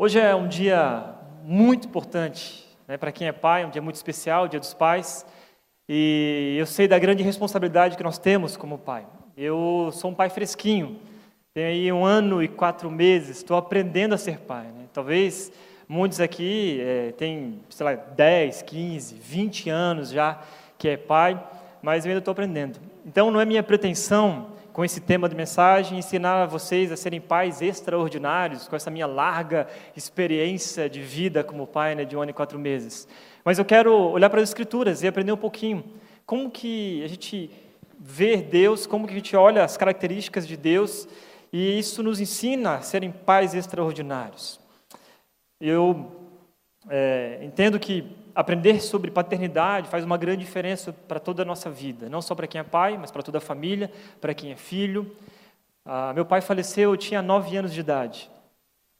Hoje é um dia muito importante né, para quem é pai, um dia muito especial, o Dia dos Pais. E eu sei da grande responsabilidade que nós temos como pai. Eu sou um pai fresquinho, tenho aí um ano e quatro meses, estou aprendendo a ser pai. Né? Talvez muitos aqui é, têm, sei lá, 10, 15, 20 anos já que é pai, mas eu ainda estou aprendendo. Então não é minha pretensão com esse tema de mensagem, ensinar a vocês a serem pais extraordinários, com essa minha larga experiência de vida como pai né, de um ano e quatro meses. Mas eu quero olhar para as Escrituras e aprender um pouquinho como que a gente vê Deus, como que a gente olha as características de Deus, e isso nos ensina a serem pais extraordinários. Eu é, entendo que aprender sobre paternidade faz uma grande diferença para toda a nossa vida, não só para quem é pai, mas para toda a família, para quem é filho. Ah, meu pai faleceu, eu tinha nove anos de idade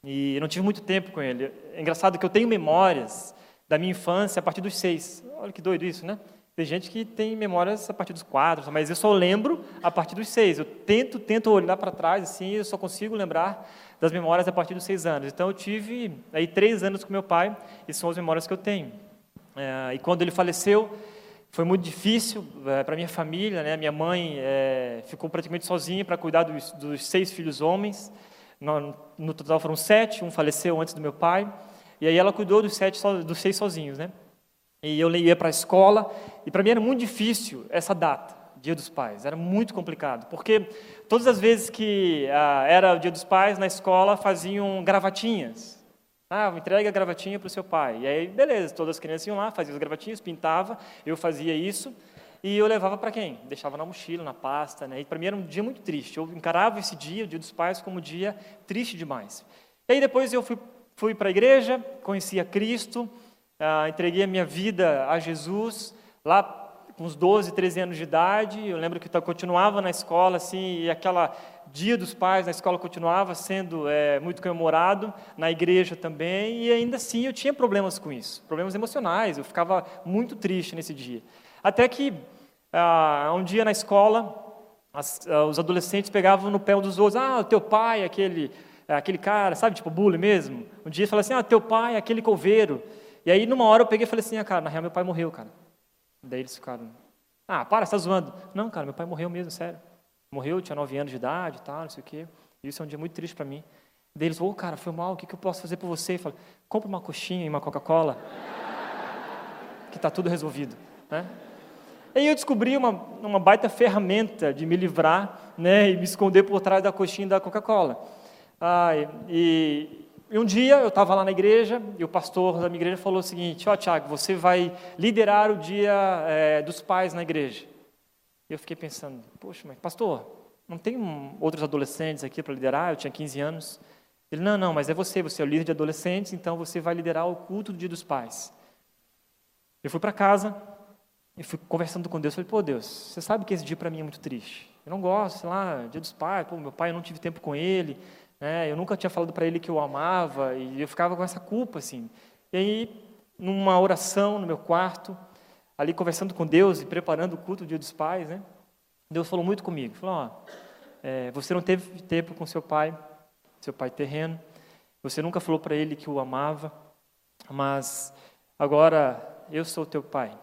e eu não tive muito tempo com ele. É engraçado que eu tenho memórias da minha infância a partir dos seis. Olha que doido isso, né? Tem gente que tem memórias a partir dos quatro, mas eu só lembro a partir dos seis. Eu tento, tento olhar para trás, assim, eu só consigo lembrar das memórias a partir dos seis anos. Então, eu tive aí três anos com meu pai, e são as memórias que eu tenho. É, e quando ele faleceu, foi muito difícil é, para minha família, né? Minha mãe é, ficou praticamente sozinha para cuidar dos, dos, seis filhos homens. No, no, total foram sete, um faleceu antes do meu pai. E aí ela cuidou dos sete, dos seis sozinhos, né? E eu ia para a escola e para mim era muito difícil essa data, Dia dos Pais. Era muito complicado, porque todas as vezes que ah, era o Dia dos Pais na escola faziam gravatinhas. Ah, entrega a gravatinha para o seu pai. E aí, beleza, todas as crianças iam lá, faziam as gravatinhas, pintava, eu fazia isso, e eu levava para quem? Deixava na mochila, na pasta, né? E para mim era um dia muito triste. Eu encarava esse dia, o Dia dos Pais, como um dia triste demais. E aí depois eu fui, fui para a igreja, conheci a Cristo, ah, entreguei a minha vida a Jesus, lá uns 12, 13 anos de idade, eu lembro que eu continuava na escola, assim, e aquela dia dos pais na escola continuava sendo é, muito comemorado, na igreja também, e ainda assim eu tinha problemas com isso, problemas emocionais, eu ficava muito triste nesse dia. Até que, ah, um dia na escola, as, ah, os adolescentes pegavam no pé um dos outros, ah, o teu pai, aquele, aquele cara, sabe, tipo bullying mesmo. Um dia fala assim, ah, teu pai, aquele coveiro. E aí, numa hora, eu peguei e falei assim, ah, cara, na real, meu pai morreu, cara. Daí eles ficaram, ah, para, você está zoando. Não, cara, meu pai morreu mesmo, sério. Morreu, tinha nove anos de idade e tal, não sei o quê. E isso é um dia muito triste para mim. Daí eles, ô, oh, cara, foi mal, o que, que eu posso fazer por você? Eu falei, compra uma coxinha e uma Coca-Cola, que está tudo resolvido. Né? E aí eu descobri uma, uma baita ferramenta de me livrar né, e me esconder por trás da coxinha da Coca-Cola. Ah, e, e um dia eu estava lá na igreja e o pastor da minha igreja falou o seguinte: Ó, oh, Tiago, você vai liderar o dia é, dos pais na igreja. E eu fiquei pensando: Poxa, mas pastor, não tem outros adolescentes aqui para liderar? Eu tinha 15 anos. Ele: Não, não, mas é você, você é o líder de adolescentes, então você vai liderar o culto do dia dos pais. Eu fui para casa e fui conversando com Deus. Falei: Pô, Deus, você sabe que esse dia para mim é muito triste. Eu não gosto, sei lá, dia dos pais, pô, meu pai, eu não tive tempo com ele. Né? Eu nunca tinha falado para ele que eu amava e eu ficava com essa culpa assim. E aí, numa oração no meu quarto, ali conversando com Deus e preparando o culto do Dia dos Pais, né? Deus falou muito comigo. Falou: é, você não teve tempo com seu pai, seu pai terreno. Você nunca falou para ele que o amava, mas agora eu sou teu pai.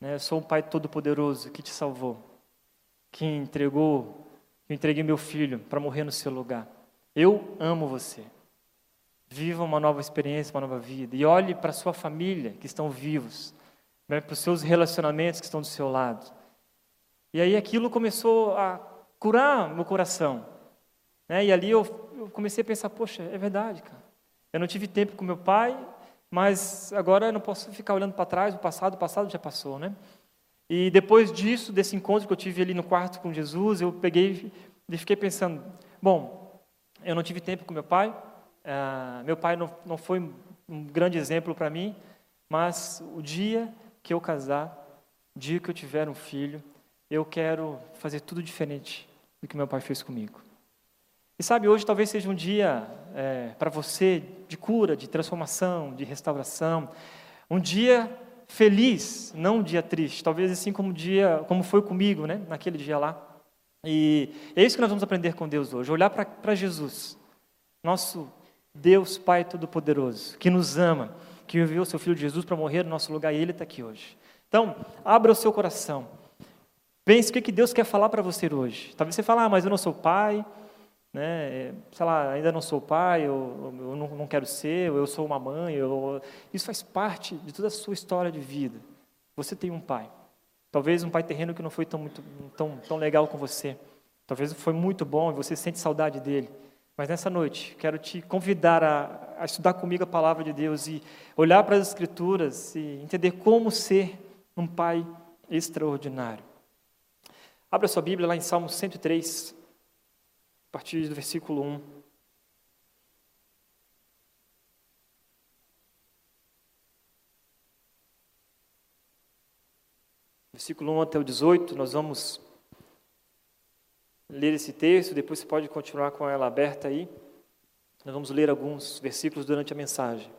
Né? Eu sou um pai todo-poderoso que te salvou, que entregou eu entreguei meu filho para morrer no seu lugar. Eu amo você. Viva uma nova experiência, uma nova vida. E olhe para sua família, que estão vivos, né, para os seus relacionamentos que estão do seu lado. E aí aquilo começou a curar meu coração. Né? E ali eu, eu comecei a pensar: poxa, é verdade, cara. Eu não tive tempo com meu pai, mas agora eu não posso ficar olhando para trás, o passado, o passado já passou, né? E depois disso, desse encontro que eu tive ali no quarto com Jesus, eu peguei e fiquei pensando: bom, eu não tive tempo com meu pai, uh, meu pai não, não foi um grande exemplo para mim, mas o dia que eu casar, o dia que eu tiver um filho, eu quero fazer tudo diferente do que meu pai fez comigo. E sabe, hoje talvez seja um dia é, para você de cura, de transformação, de restauração, um dia feliz, não um dia triste, talvez assim como dia, como foi comigo, né, naquele dia lá. E é isso que nós vamos aprender com Deus hoje, olhar para Jesus, nosso Deus Pai Todo-Poderoso, que nos ama, que enviou seu Filho Jesus para morrer no nosso lugar e Ele está aqui hoje. Então, abra o seu coração. Pense o que Deus quer falar para você hoje. Talvez você fale, ah, mas eu não sou pai, né? sei lá, ainda não sou pai, eu, eu não, não, quero ser, eu sou uma mãe. Eu... Isso faz parte de toda a sua história de vida. Você tem um pai. Talvez um pai terreno que não foi tão, muito, tão, tão legal com você. Talvez foi muito bom e você sente saudade dele. Mas nessa noite, quero te convidar a, a estudar comigo a palavra de Deus e olhar para as Escrituras e entender como ser um pai extraordinário. Abra sua Bíblia lá em Salmo 103, a partir do versículo 1. Versículo 1 até o 18, nós vamos ler esse texto, depois você pode continuar com ela aberta aí. Nós vamos ler alguns versículos durante a mensagem.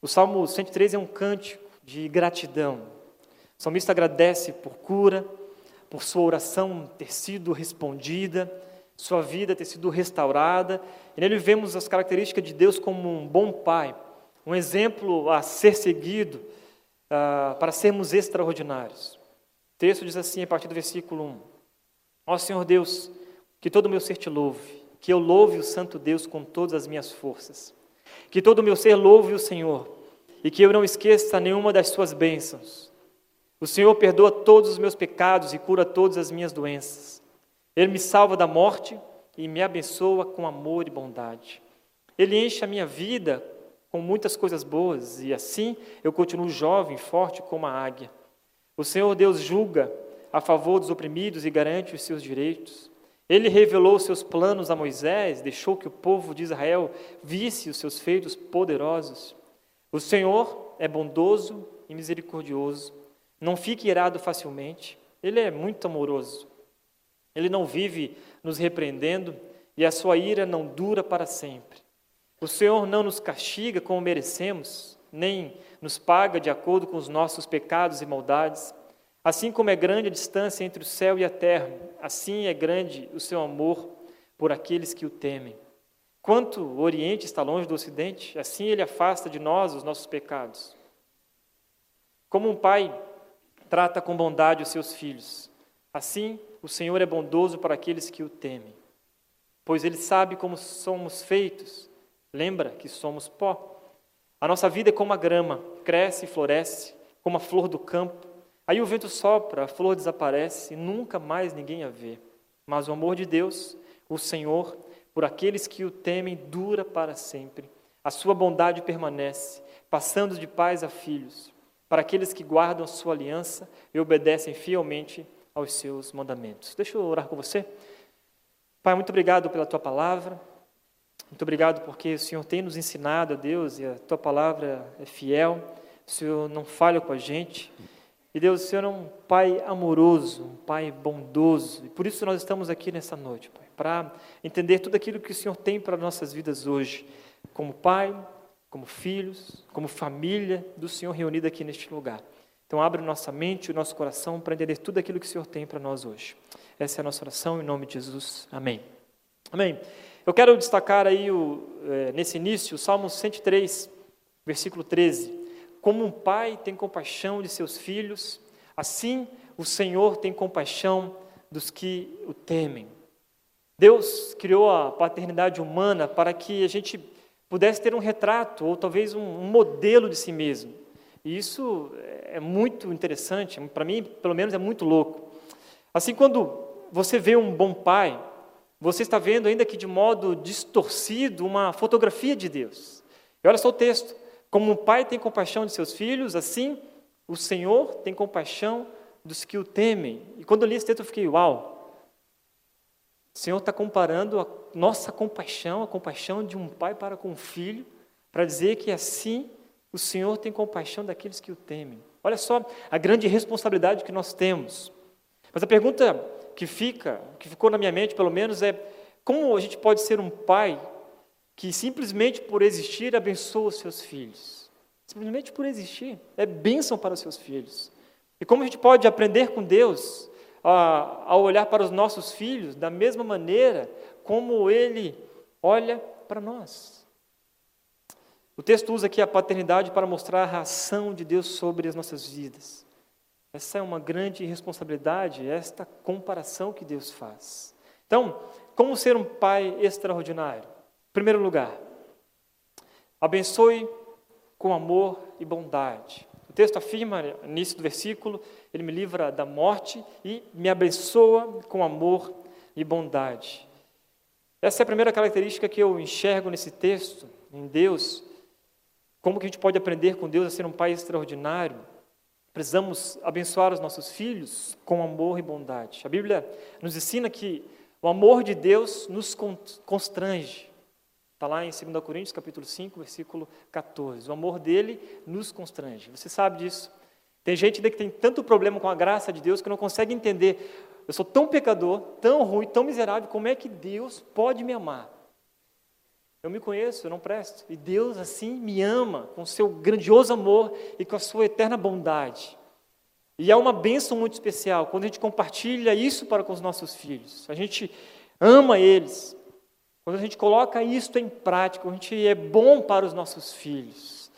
O Salmo 103 é um cântico de gratidão. O salmista agradece por cura, por sua oração ter sido respondida, sua vida ter sido restaurada. E nele vemos as características de Deus como um bom pai, um exemplo a ser seguido uh, para sermos extraordinários. O texto diz assim, a partir do versículo 1: Ó Senhor Deus, que todo o meu ser te louve, que eu louve o Santo Deus com todas as minhas forças. Que todo o meu ser louve o Senhor, e que eu não esqueça nenhuma das suas bênçãos. O Senhor perdoa todos os meus pecados e cura todas as minhas doenças. Ele me salva da morte e me abençoa com amor e bondade. Ele enche a minha vida com muitas coisas boas, e assim eu continuo jovem, forte como a águia. O Senhor Deus julga a favor dos oprimidos e garante os seus direitos. Ele revelou seus planos a Moisés, deixou que o povo de Israel visse os seus feitos poderosos. O Senhor é bondoso e misericordioso, não fica irado facilmente, ele é muito amoroso. Ele não vive nos repreendendo e a sua ira não dura para sempre. O Senhor não nos castiga como merecemos, nem nos paga de acordo com os nossos pecados e maldades. Assim como é grande a distância entre o céu e a terra, assim é grande o seu amor por aqueles que o temem. Quanto o Oriente está longe do Ocidente, assim ele afasta de nós os nossos pecados. Como um pai trata com bondade os seus filhos, assim o Senhor é bondoso para aqueles que o temem. Pois ele sabe como somos feitos, lembra que somos pó. A nossa vida é como a grama, cresce e floresce, como a flor do campo. Aí o vento sopra, a flor desaparece e nunca mais ninguém a vê. Mas o amor de Deus, o Senhor, por aqueles que o temem, dura para sempre. A sua bondade permanece, passando de pais a filhos, para aqueles que guardam sua aliança e obedecem fielmente aos seus mandamentos. Deixa eu orar com você. Pai, muito obrigado pela tua palavra. Muito obrigado porque o Senhor tem nos ensinado, Deus, e a tua palavra é fiel. O Senhor não falha com a gente. E Deus, o Senhor é um Pai amoroso, um Pai bondoso. E por isso nós estamos aqui nessa noite, Pai, para entender tudo aquilo que o Senhor tem para nossas vidas hoje, como Pai, como filhos, como família do Senhor reunida aqui neste lugar. Então, abre nossa mente e o nosso coração para entender tudo aquilo que o Senhor tem para nós hoje. Essa é a nossa oração, em nome de Jesus. Amém. Amém. Eu quero destacar aí, o, é, nesse início, o Salmo 103, versículo 13. Como um pai tem compaixão de seus filhos, assim o Senhor tem compaixão dos que o temem. Deus criou a paternidade humana para que a gente pudesse ter um retrato, ou talvez um, modelo de si mesmo. E isso é muito interessante, para mim, pelo menos, é muito louco. Assim, quando você vê um bom pai, você está vendo, ainda que de modo distorcido, uma fotografia de Deus. E olha só o texto: como um pai tem compaixão de seus filhos, assim o Senhor tem compaixão dos que o temem. E quando eu li esse texto, eu fiquei, uau! O Senhor está comparando a nossa compaixão, a compaixão de um pai para com um filho, para dizer que assim o Senhor tem compaixão daqueles que o temem. Olha só a grande responsabilidade que nós temos. Mas a pergunta que fica, que ficou na minha mente pelo menos, é como a gente pode ser um pai que simplesmente por existir abençoa os seus filhos? Simplesmente por existir, é bênção para os seus filhos. E como a gente pode aprender com Deus a, a olhar para os nossos filhos da mesma maneira como Ele olha para nós. O texto usa aqui a paternidade para mostrar a ação de Deus sobre as nossas vidas. Essa é uma grande responsabilidade, esta comparação que Deus faz. Então, como ser um pai extraordinário? Em primeiro lugar, abençoe com amor e bondade. O texto afirma, no início do versículo, ele me livra da morte e me abençoa com amor e bondade. Essa é a primeira característica que eu enxergo nesse texto, em Deus. Como que a gente pode aprender com Deus a ser um pai extraordinário? Precisamos abençoar os nossos filhos com amor e bondade. A Bíblia nos ensina que o amor de Deus nos constrange. Está lá em 2 Coríntios, capítulo 5, versículo 14. O amor dele nos constrange. Você sabe disso. Tem gente ainda que tem tanto problema com a graça de Deus que não consegue entender. Eu sou tão pecador, tão ruim, tão miserável, como é que Deus pode me amar? Eu me conheço, eu não presto. E Deus assim me ama com seu grandioso amor e com a sua eterna bondade. E é uma bênção muito especial quando a gente compartilha isso para com os nossos filhos. A gente ama eles. Quando a gente coloca isso em prática, a gente é bom para os nossos filhos.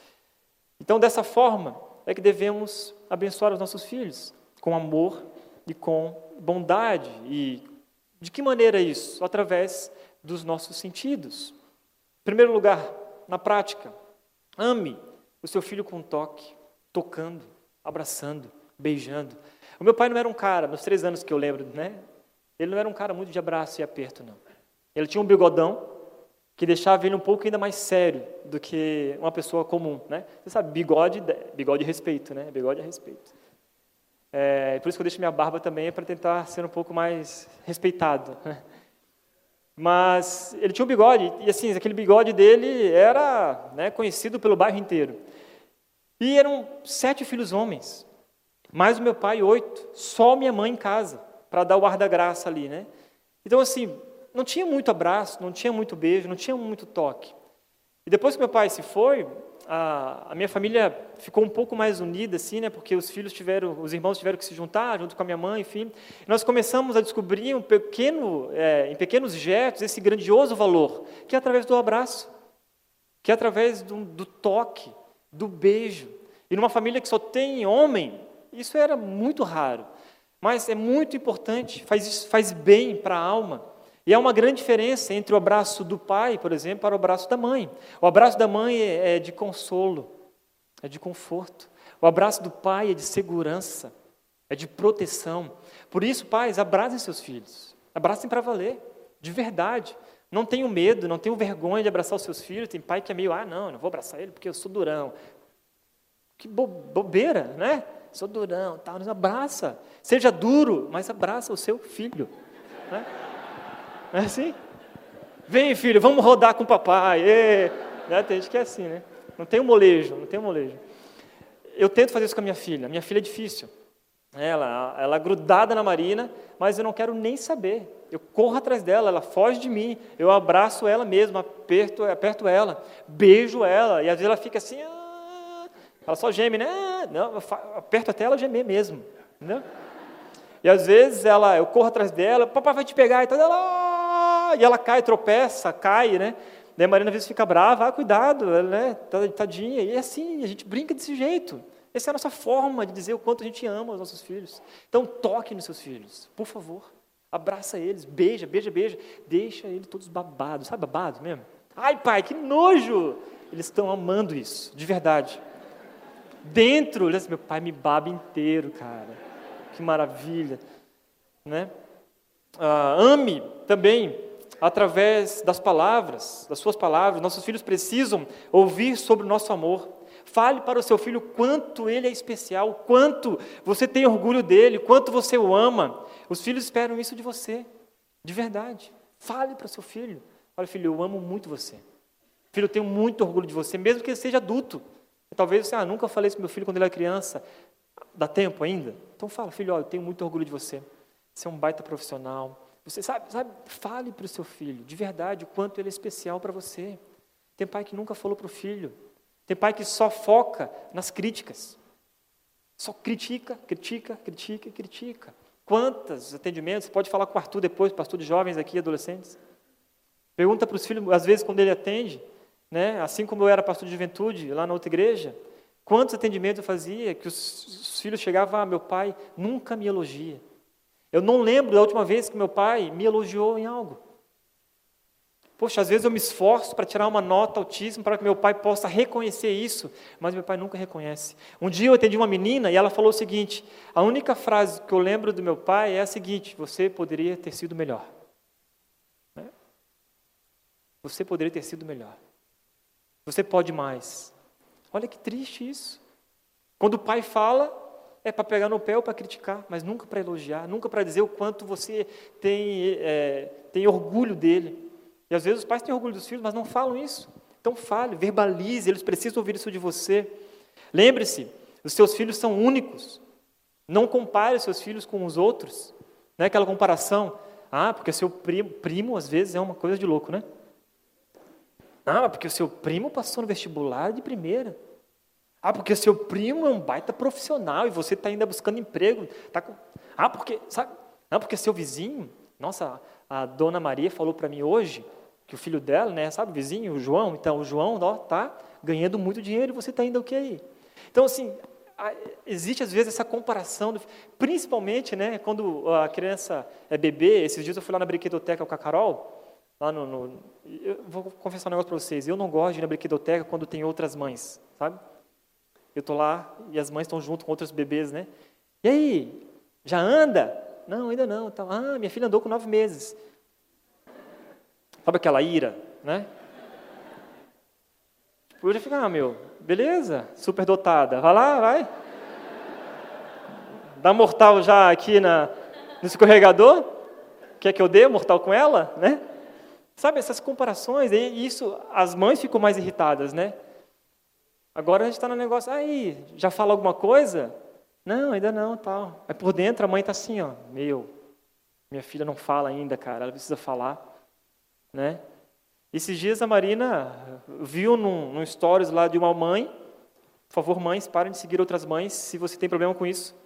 Então, dessa forma, é que devemos abençoar os nossos filhos, com amor e com bondade. E de que maneira isso? Através dos nossos sentidos. Em primeiro lugar, na prática, ame o seu filho com toque, tocando, abraçando, beijando. O meu pai não era um cara, nos três anos que eu lembro, né? Ele não era um cara muito de abraço e aperto, não. Ele tinha um bigodão que deixava ele um pouco ainda mais sério do que uma pessoa comum, né? Você sabe, bigode, bigode de respeito, né? Bigode a respeito. É, por isso que eu deixo minha barba também, é para tentar ser um pouco mais respeitado. Né? Mas ele tinha um bigode, e assim, aquele bigode dele era né, conhecido pelo bairro inteiro. E eram sete filhos homens, mais o meu pai, oito, só minha mãe em casa, para dar o ar da graça ali, né? Então, assim, não tinha muito abraço, não tinha muito beijo, não tinha muito toque. E depois que meu pai se foi, a, a, minha família ficou um pouco mais unida, assim, né? Porque os filhos tiveram, os irmãos tiveram que se juntar junto com a minha mãe, enfim. E nós começamos a descobrir um pequeno, é, em pequenos gestos, esse grandioso valor, que é através do abraço, que é através do, do toque, do beijo. E numa família que só tem homem, isso era muito raro. Mas é muito importante, faz, faz bem para a alma. E há uma grande diferença entre o abraço do pai, por exemplo, para o abraço da mãe. O abraço da mãe é, é de consolo, é de conforto. O abraço do pai é de segurança, é de proteção. Por isso, pais, abracem seus filhos. Abracem para valer, de verdade. Não tenham medo, não tenham vergonha de abraçar os seus filhos. Tem pai que é meio, ah, não, não vou abraçar ele porque eu sou durão. Que bobeira, né? Sou durão, tal. Tá, abraça. Seja duro, mas abraça o seu filho. Né? Não é assim? Vem, filho, vamos rodar com o papai. Né? Tem gente que é assim, né? Não tem um molejo, não tem um molejo. Eu tento fazer isso com a minha filha. Minha filha é difícil. Ela, ela é grudada na Marina, mas eu não quero nem saber. Eu corro atrás dela, ela foge de mim, eu abraço ela mesmo, aperto, aperto ela, beijo ela, e às vezes ela fica assim, ah, ela só geme, né? Não, eu aperto até ela gemer mesmo, entendeu? E às vezes ela, eu corro atrás dela, papai vai te pegar, e então ela, e ela cai, tropeça, cai, né? Daí a Marina às vezes fica brava, ah, cuidado, né? Tadinha. E é assim, a gente brinca desse jeito. Essa é a nossa forma de dizer o quanto a gente ama os nossos filhos. Então toque nos seus filhos, por favor. Abraça eles, beija, beija, beija. Deixa eles todos babados. Sabe babado mesmo? Ai, pai, que nojo! Eles estão amando isso, de verdade. Dentro, meu pai me baba inteiro, cara. Que maravilha. Né? Ah, ame também através das palavras, das suas palavras. Nossos filhos precisam ouvir sobre o nosso amor. Fale para o seu filho quanto ele é especial, quanto você tem orgulho dele, quanto você o ama. Os filhos esperam isso de você, de verdade. Fale para o seu filho: Olha, filho, eu amo muito você. Filho, eu tenho muito orgulho de você, mesmo que ele seja adulto. Talvez você, ah, nunca falei isso para meu filho quando ele era criança. Dá tempo ainda? Então fala, filho, olha, eu tenho muito orgulho de você. Você é um baita profissional. Você sabe, sabe fale para o seu filho, de verdade, o quanto ele é especial para você. Tem pai que nunca falou para o filho. Tem pai que só foca nas críticas. Só critica, critica, critica, critica. Quantos atendimentos? Você pode falar com o Arthur depois, pastor de jovens aqui, adolescentes. Pergunta para os filhos, às vezes, quando ele atende, né? assim como eu era pastor de juventude lá na outra igreja, quantos atendimentos eu fazia que os, os filhos chegavam, ah, meu pai nunca me elogia. Eu não lembro da última vez que meu pai me elogiou em algo. Poxa, às vezes eu me esforço para tirar uma nota altíssima para que meu pai possa reconhecer isso, mas meu pai nunca reconhece. Um dia eu atendi uma menina e ela falou o seguinte: a única frase que eu lembro do meu pai é a seguinte: você poderia ter sido melhor. Né? Você poderia ter sido melhor. Você pode mais. Olha que triste isso. Quando o pai fala, é para pegar no pé ou para criticar, mas nunca para elogiar, nunca para dizer o quanto você tem, é, tem orgulho dele. E às vezes os pais têm orgulho dos filhos, mas não falam isso. Então fale, verbalize, eles precisam ouvir isso de você. Lembre-se, os seus filhos são únicos. Não compare os seus filhos com os outros. Não é aquela comparação. Ah, porque seu primo, primo às vezes é uma coisa de louco, né? Ah, porque o seu primo passou no vestibular de primeira. Ah, porque seu primo é um baita profissional e você está ainda buscando emprego. Tá com... Ah, porque, sabe? Ah, porque seu vizinho, nossa, a dona Maria falou para mim hoje que o filho dela, né, sabe, o vizinho, o João, então o João, ó, tá ganhando muito dinheiro e você está indo o que aí? Então, assim, existe às vezes essa comparação, do, principalmente, né, quando a criança é bebê, esses dias eu fui lá na brinquedoteca com a Carol, lá no, no eu vou confessar um negócio para vocês, eu não gosto de ir na brinquedoteca quando tem outras mães, sabe? Eu estou lá e as mães estão junto com outros bebês, né? E aí, já anda? Não, ainda não. Ah, minha filha andou com nove meses. Sabe aquela ira, né? Tipo, eu já fico, ah, meu, beleza, super dotada, vai lá, vai. Dá mortal já aqui na, no escorregador? Quer que eu dê mortal com ela, né? Sabe, essas comparações, e isso, as mães ficam mais irritadas, né? Agora a gente está no negócio, aí, já fala alguma coisa? Não, ainda não, tal. Mas por dentro a mãe está assim, ó, meu, minha filha não fala ainda, cara, ela precisa falar. Né? Esses dias a Marina viu num, num stories lá de uma mãe, por favor, mães, parem de seguir outras mães se você tem problema com isso.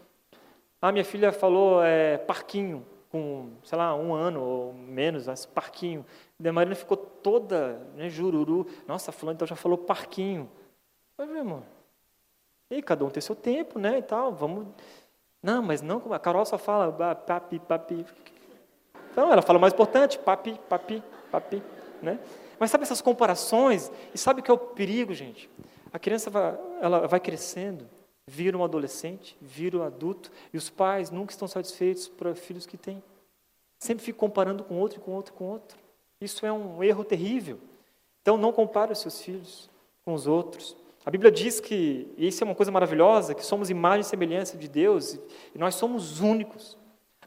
Ah, minha filha falou é, parquinho, com, sei lá, um ano ou menos, mas parquinho. E a Marina ficou toda, né, jururu. Nossa, fulano então já falou parquinho. Mas, meu irmão, e cada um tem seu tempo, né, e tal, vamos... Não, mas não, a Carol só fala papi, papi. Então, ela fala o mais importante, papi, papi papi, né? Mas sabe essas comparações? E sabe o que é o perigo, gente? A criança vai, ela vai crescendo, vira um adolescente, vira um adulto, e os pais nunca estão satisfeitos para filhos que têm. Sempre ficam comparando com outro, com outro, com outro. Isso é um erro terrível. Então, não compare os seus filhos com os outros. A Bíblia diz que, e isso é uma coisa maravilhosa, que somos imagem e semelhança de Deus, e nós somos únicos.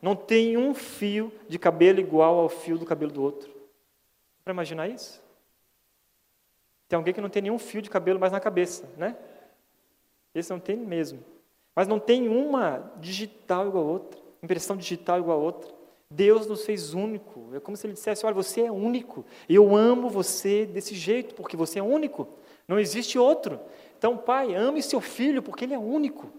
Não tem um fio de cabelo igual ao fio do cabelo do outro. Para imaginar isso? Tem alguém que não tem nenhum fio de cabelo mais na cabeça, né? Esse não tem mesmo. Mas não tem uma digital igual a outra, impressão digital igual a outra. Deus nos fez único. É como se ele dissesse: Olha, você é único. Eu amo você desse jeito, porque você é único. Não existe outro. Então, pai, ame seu filho, porque ele é único.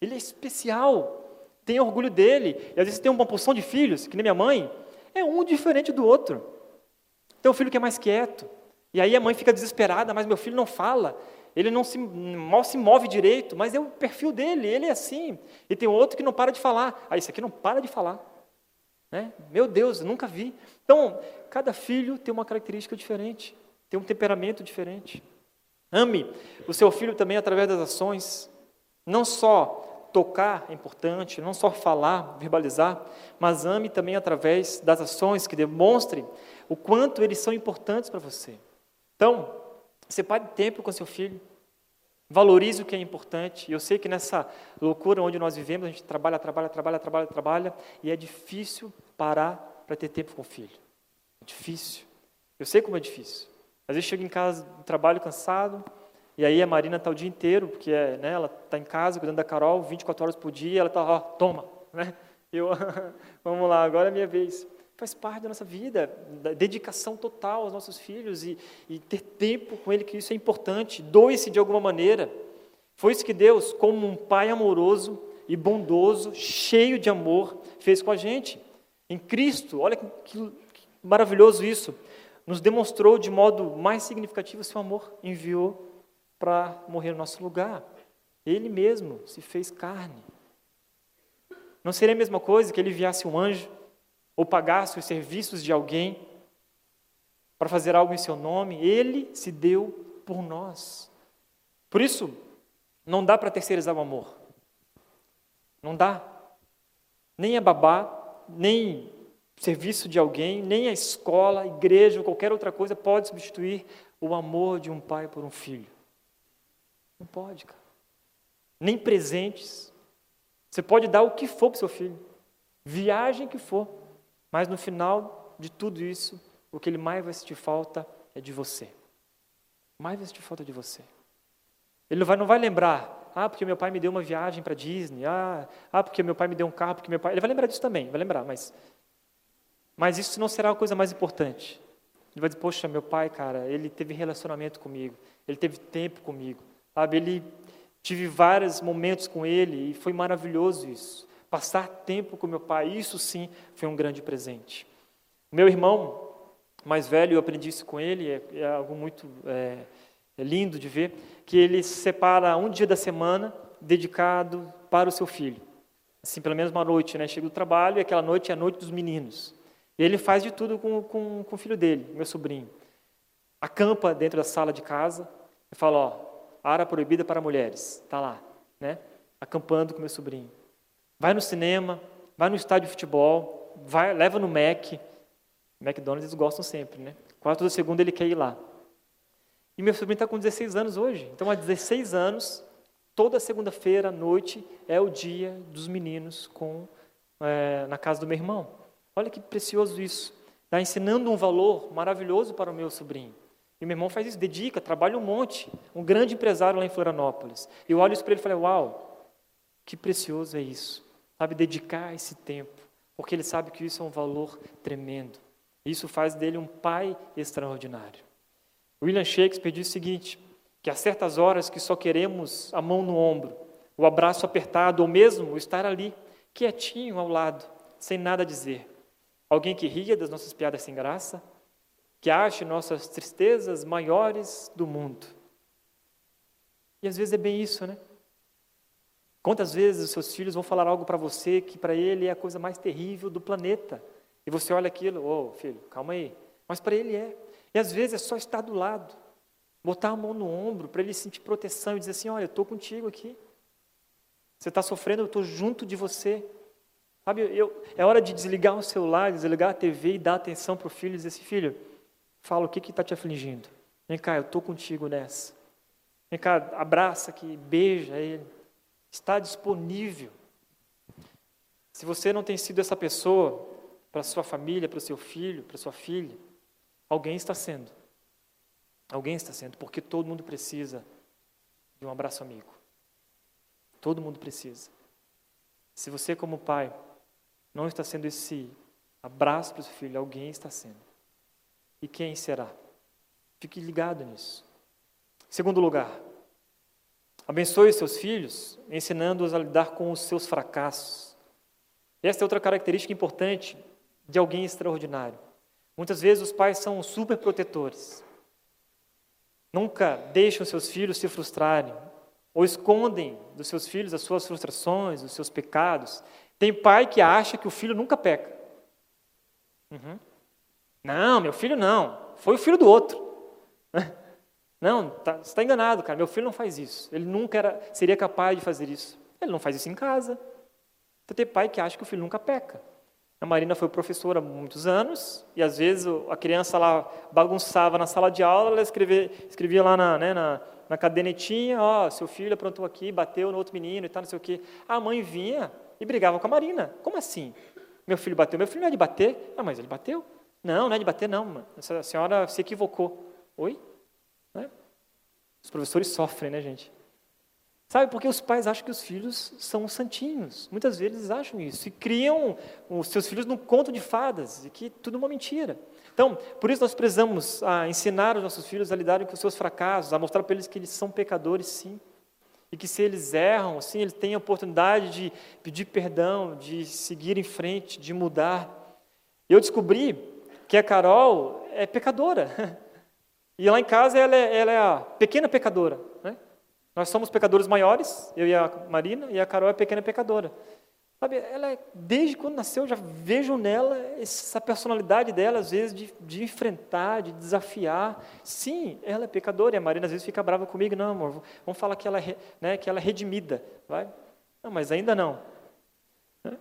Ele é especial. Tenha orgulho dele. E às vezes tem uma porção de filhos, que nem minha mãe, é um diferente do outro. Tem um filho que é mais quieto. E aí a mãe fica desesperada, mas meu filho não fala. Ele não se, mal se move direito, mas é o perfil dele, ele é assim. E tem outro que não para de falar. Ah, esse aqui não para de falar. Né? Meu Deus, eu nunca vi. Então, cada filho tem uma característica diferente, tem um temperamento diferente. Ame o seu filho também através das ações. Não só tocar é importante, não só falar, verbalizar, mas ame também através das ações que demonstrem o quanto eles são importantes para você. Então, separe tempo com seu filho, valorize o que é importante. Eu sei que nessa loucura onde nós vivemos, a gente trabalha, trabalha, trabalha, trabalha, trabalha, e é difícil parar para ter tempo com o filho. É difícil. Eu sei como é difícil. Às vezes chego em casa do trabalho cansado, e aí a Marina está o dia inteiro, porque é, né, ela está em casa cuidando da Carol 24 horas por dia, ela está, ó, toma, né? Eu, vamos lá, agora é minha vez faz parte da nossa vida, da dedicação total aos nossos filhos e, e ter tempo com ele, que isso é importante. Doe-se de alguma maneira. Foi isso que Deus, como um pai amoroso e bondoso, cheio de amor, fez com a gente. Em Cristo, olha que, que maravilhoso isso. nos demonstrou de modo mais significativo seu amor, enviou para morrer no nosso lugar. Ele mesmo se fez carne. Não seria a mesma coisa que ele enviasse um anjo ou pagasse os serviços de alguém para fazer algo em seu nome? Ele se deu por nós. Por isso, não dá para terceirizar o amor. Não dá. Nem a babá, nem serviço de alguém, nem a escola, igreja ou qualquer outra coisa pode substituir o amor de um pai por um filho. Não pode, cara. Nem presentes. Você pode dar o que for para o seu filho, viagem que for, mas no final de tudo isso, o que ele mais vai sentir falta é de você. Mais vai sentir falta de você. Ele não vai, não vai lembrar, ah, porque meu pai me deu uma viagem para Disney, ah, ah, porque meu pai me deu um carro, porque meu pai. Ele vai lembrar disso também, vai lembrar, mas mas isso não será a coisa mais importante. Ele vai dizer, poxa, meu pai, cara, ele teve relacionamento comigo, ele teve tempo comigo, sabe? Ele tive vários momentos com ele e foi maravilhoso isso. Passar tempo com meu pai, isso sim foi um grande presente. Meu irmão mais velho, eu aprendi isso com ele, é, é algo muito é, é lindo de ver, que ele separa um dia da semana dedicado para o seu filho. Assim, pelo menos uma noite, né? Chega do trabalho e aquela noite é a noite dos meninos. E ele faz de tudo com, com, com o filho dele, meu sobrinho. Acampa dentro da sala de casa e fala, ó, área proibida para mulheres, está lá, né? Acampando com meu sobrinho. Vai no cinema, vai no estádio de futebol, vai, leva no Mac. McDonald's eles gostam sempre, né? Quase toda segunda ele quer ir lá. E meu sobrinho está com 16 anos hoje. Então, há 16 anos, toda segunda-feira à noite é o dia dos meninos com, é, na casa do meu irmão. Olha que precioso isso. Está ensinando um valor maravilhoso para o meu sobrinho. E meu irmão faz isso, dedica, trabalha um monte. Um grande empresário lá em Florianópolis. Eu olho isso para ele e falei, uau, que precioso é isso. Sabe, dedicar esse tempo. Porque ele sabe que isso é um valor tremendo. Isso faz dele um pai extraordinário. William Shakespeare diz o seguinte, que há certas horas que só queremos a mão no ombro, o abraço apertado, ou mesmo estar ali, quietinho ao lado, sem nada dizer. Alguém que ria das nossas piadas sem graça, que ache nossas tristezas maiores do mundo. E às vezes é bem isso, né? Quantas vezes os seus filhos vão falar algo para você que para ele é a coisa mais terrível do planeta? E você olha aquilo, ô oh, filho, calma aí. Mas para ele é. E às vezes é só estar do lado, botar a mão no ombro para ele sentir proteção e dizer assim: olha, eu estou contigo aqui. Você está sofrendo, eu estou junto de você. Sabe, eu, é hora de desligar o celular, desligar a TV e dar atenção para o filho e dizer assim, filho, fala o que está te afligindo. Vem cá, eu estou contigo nessa. Vem cá, abraça aqui, beija ele. Está disponível. Se você não tem sido essa pessoa para sua família, para o seu filho, para sua filha, alguém está sendo. Alguém está sendo, porque todo mundo precisa de um abraço amigo. Todo mundo precisa. Se você, como pai, não está sendo esse abraço para o seu filho, alguém está sendo. E quem será? Fique ligado nisso. Segundo lugar, abençoe seus filhos, ensinando-os a lidar com os seus fracassos. Esta é outra característica importante de alguém extraordinário. Muitas vezes os pais são super protetores. Nunca deixam seus filhos se frustrarem, ou escondem dos seus filhos as suas frustrações, os seus pecados, tem pai que acha que o filho nunca peca. Uhum. Não, meu filho não. Foi o filho do outro. Não, tá, você está enganado, cara. Meu filho não faz isso. Ele nunca era, seria capaz de fazer isso. Ele não faz isso em casa. Então tem pai que acha que o filho nunca peca. A Marina foi professora há muitos anos e às vezes a criança lá bagunçava na sala de aula, ela escrevia, escrevia lá na, né, na, na cadernetinha, ó, oh, seu filho aprontou aqui, bateu no outro menino e tal, não sei o quê. A mãe vinha, e brigava com a Marina. Como assim? Meu filho bateu. Meu filho não é de bater. Ah, mas ele bateu. Não, não é de bater, não. Essa senhora se equivocou. Oi? Os professores sofrem, né, gente? Sabe, porque os pais acham que os filhos são santinhos. Muitas vezes eles acham isso. E criam os seus filhos num conto de fadas, e que tudo é uma mentira. Então, por isso nós precisamos ah, ensinar os nossos filhos a lidarem com os seus fracassos, a mostrar para eles que eles são pecadores, sim. E que se eles erram, assim, eles têm a oportunidade de pedir perdão, de seguir em frente, de mudar. Eu descobri que a Carol é pecadora. E lá em casa ela é, ela é a pequena pecadora. Né? Nós somos pecadores maiores, eu e a Marina, e a Carol é a pequena pecadora. Sabe, ela, é, desde quando nasceu, eu já vejo nela essa personalidade dela, às vezes, de, de, enfrentar, de desafiar. Sim, ela é pecadora, e a Marina às vezes fica brava comigo. Não, amor, vamos falar que ela, é, né, que ela é redimida. Vai? Não, mas ainda não. Né?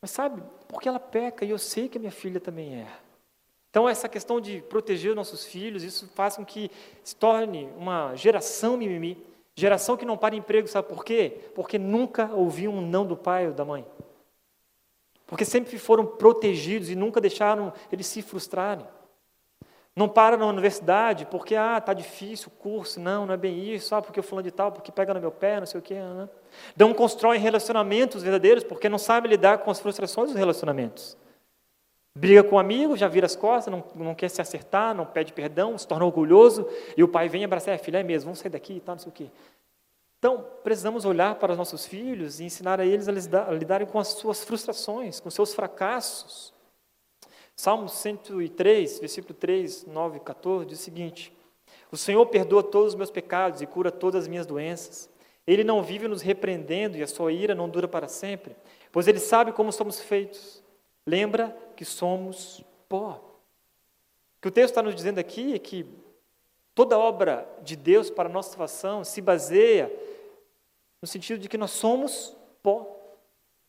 Mas sabe, porque ela peca, e eu sei que a minha filha também é. Então, essa questão de proteger os nossos filhos, isso faz com que se torne uma geração mimimi. Geração que não para emprego, sabe por quê? Porque nunca ouviu um não do pai ou da mãe. Porque sempre foram protegidos e nunca deixaram eles se frustrarem. Não para na universidade porque, ah, tá difícil o curso, não, não é bem isso, ah, porque eu fulano de tal, porque pega no meu pé, não sei o quê. Não. não constroem relacionamentos verdadeiros porque não sabem lidar com as frustrações dos relacionamentos. Briga com um amigo, já vira as costas, não, não quer se acertar, não pede perdão, se torna orgulhoso, e o pai vem abraçar, é, filha, é mesmo, vamos sair daqui e tal, não sei o quê. Então, precisamos olhar para os nossos filhos e ensinar a eles a lidarem com as suas frustrações, com seus fracassos. Salmo 103, versículo 3, 9 e 14, diz o seguinte: O Senhor perdoa todos os meus pecados e cura todas as minhas doenças. Ele não vive nos repreendendo e a sua ira não dura para sempre, pois ele sabe como somos feitos. Lembra que somos pó. O que o texto está nos dizendo aqui é que toda obra de Deus para a nossa salvação se baseia no sentido de que nós somos pó.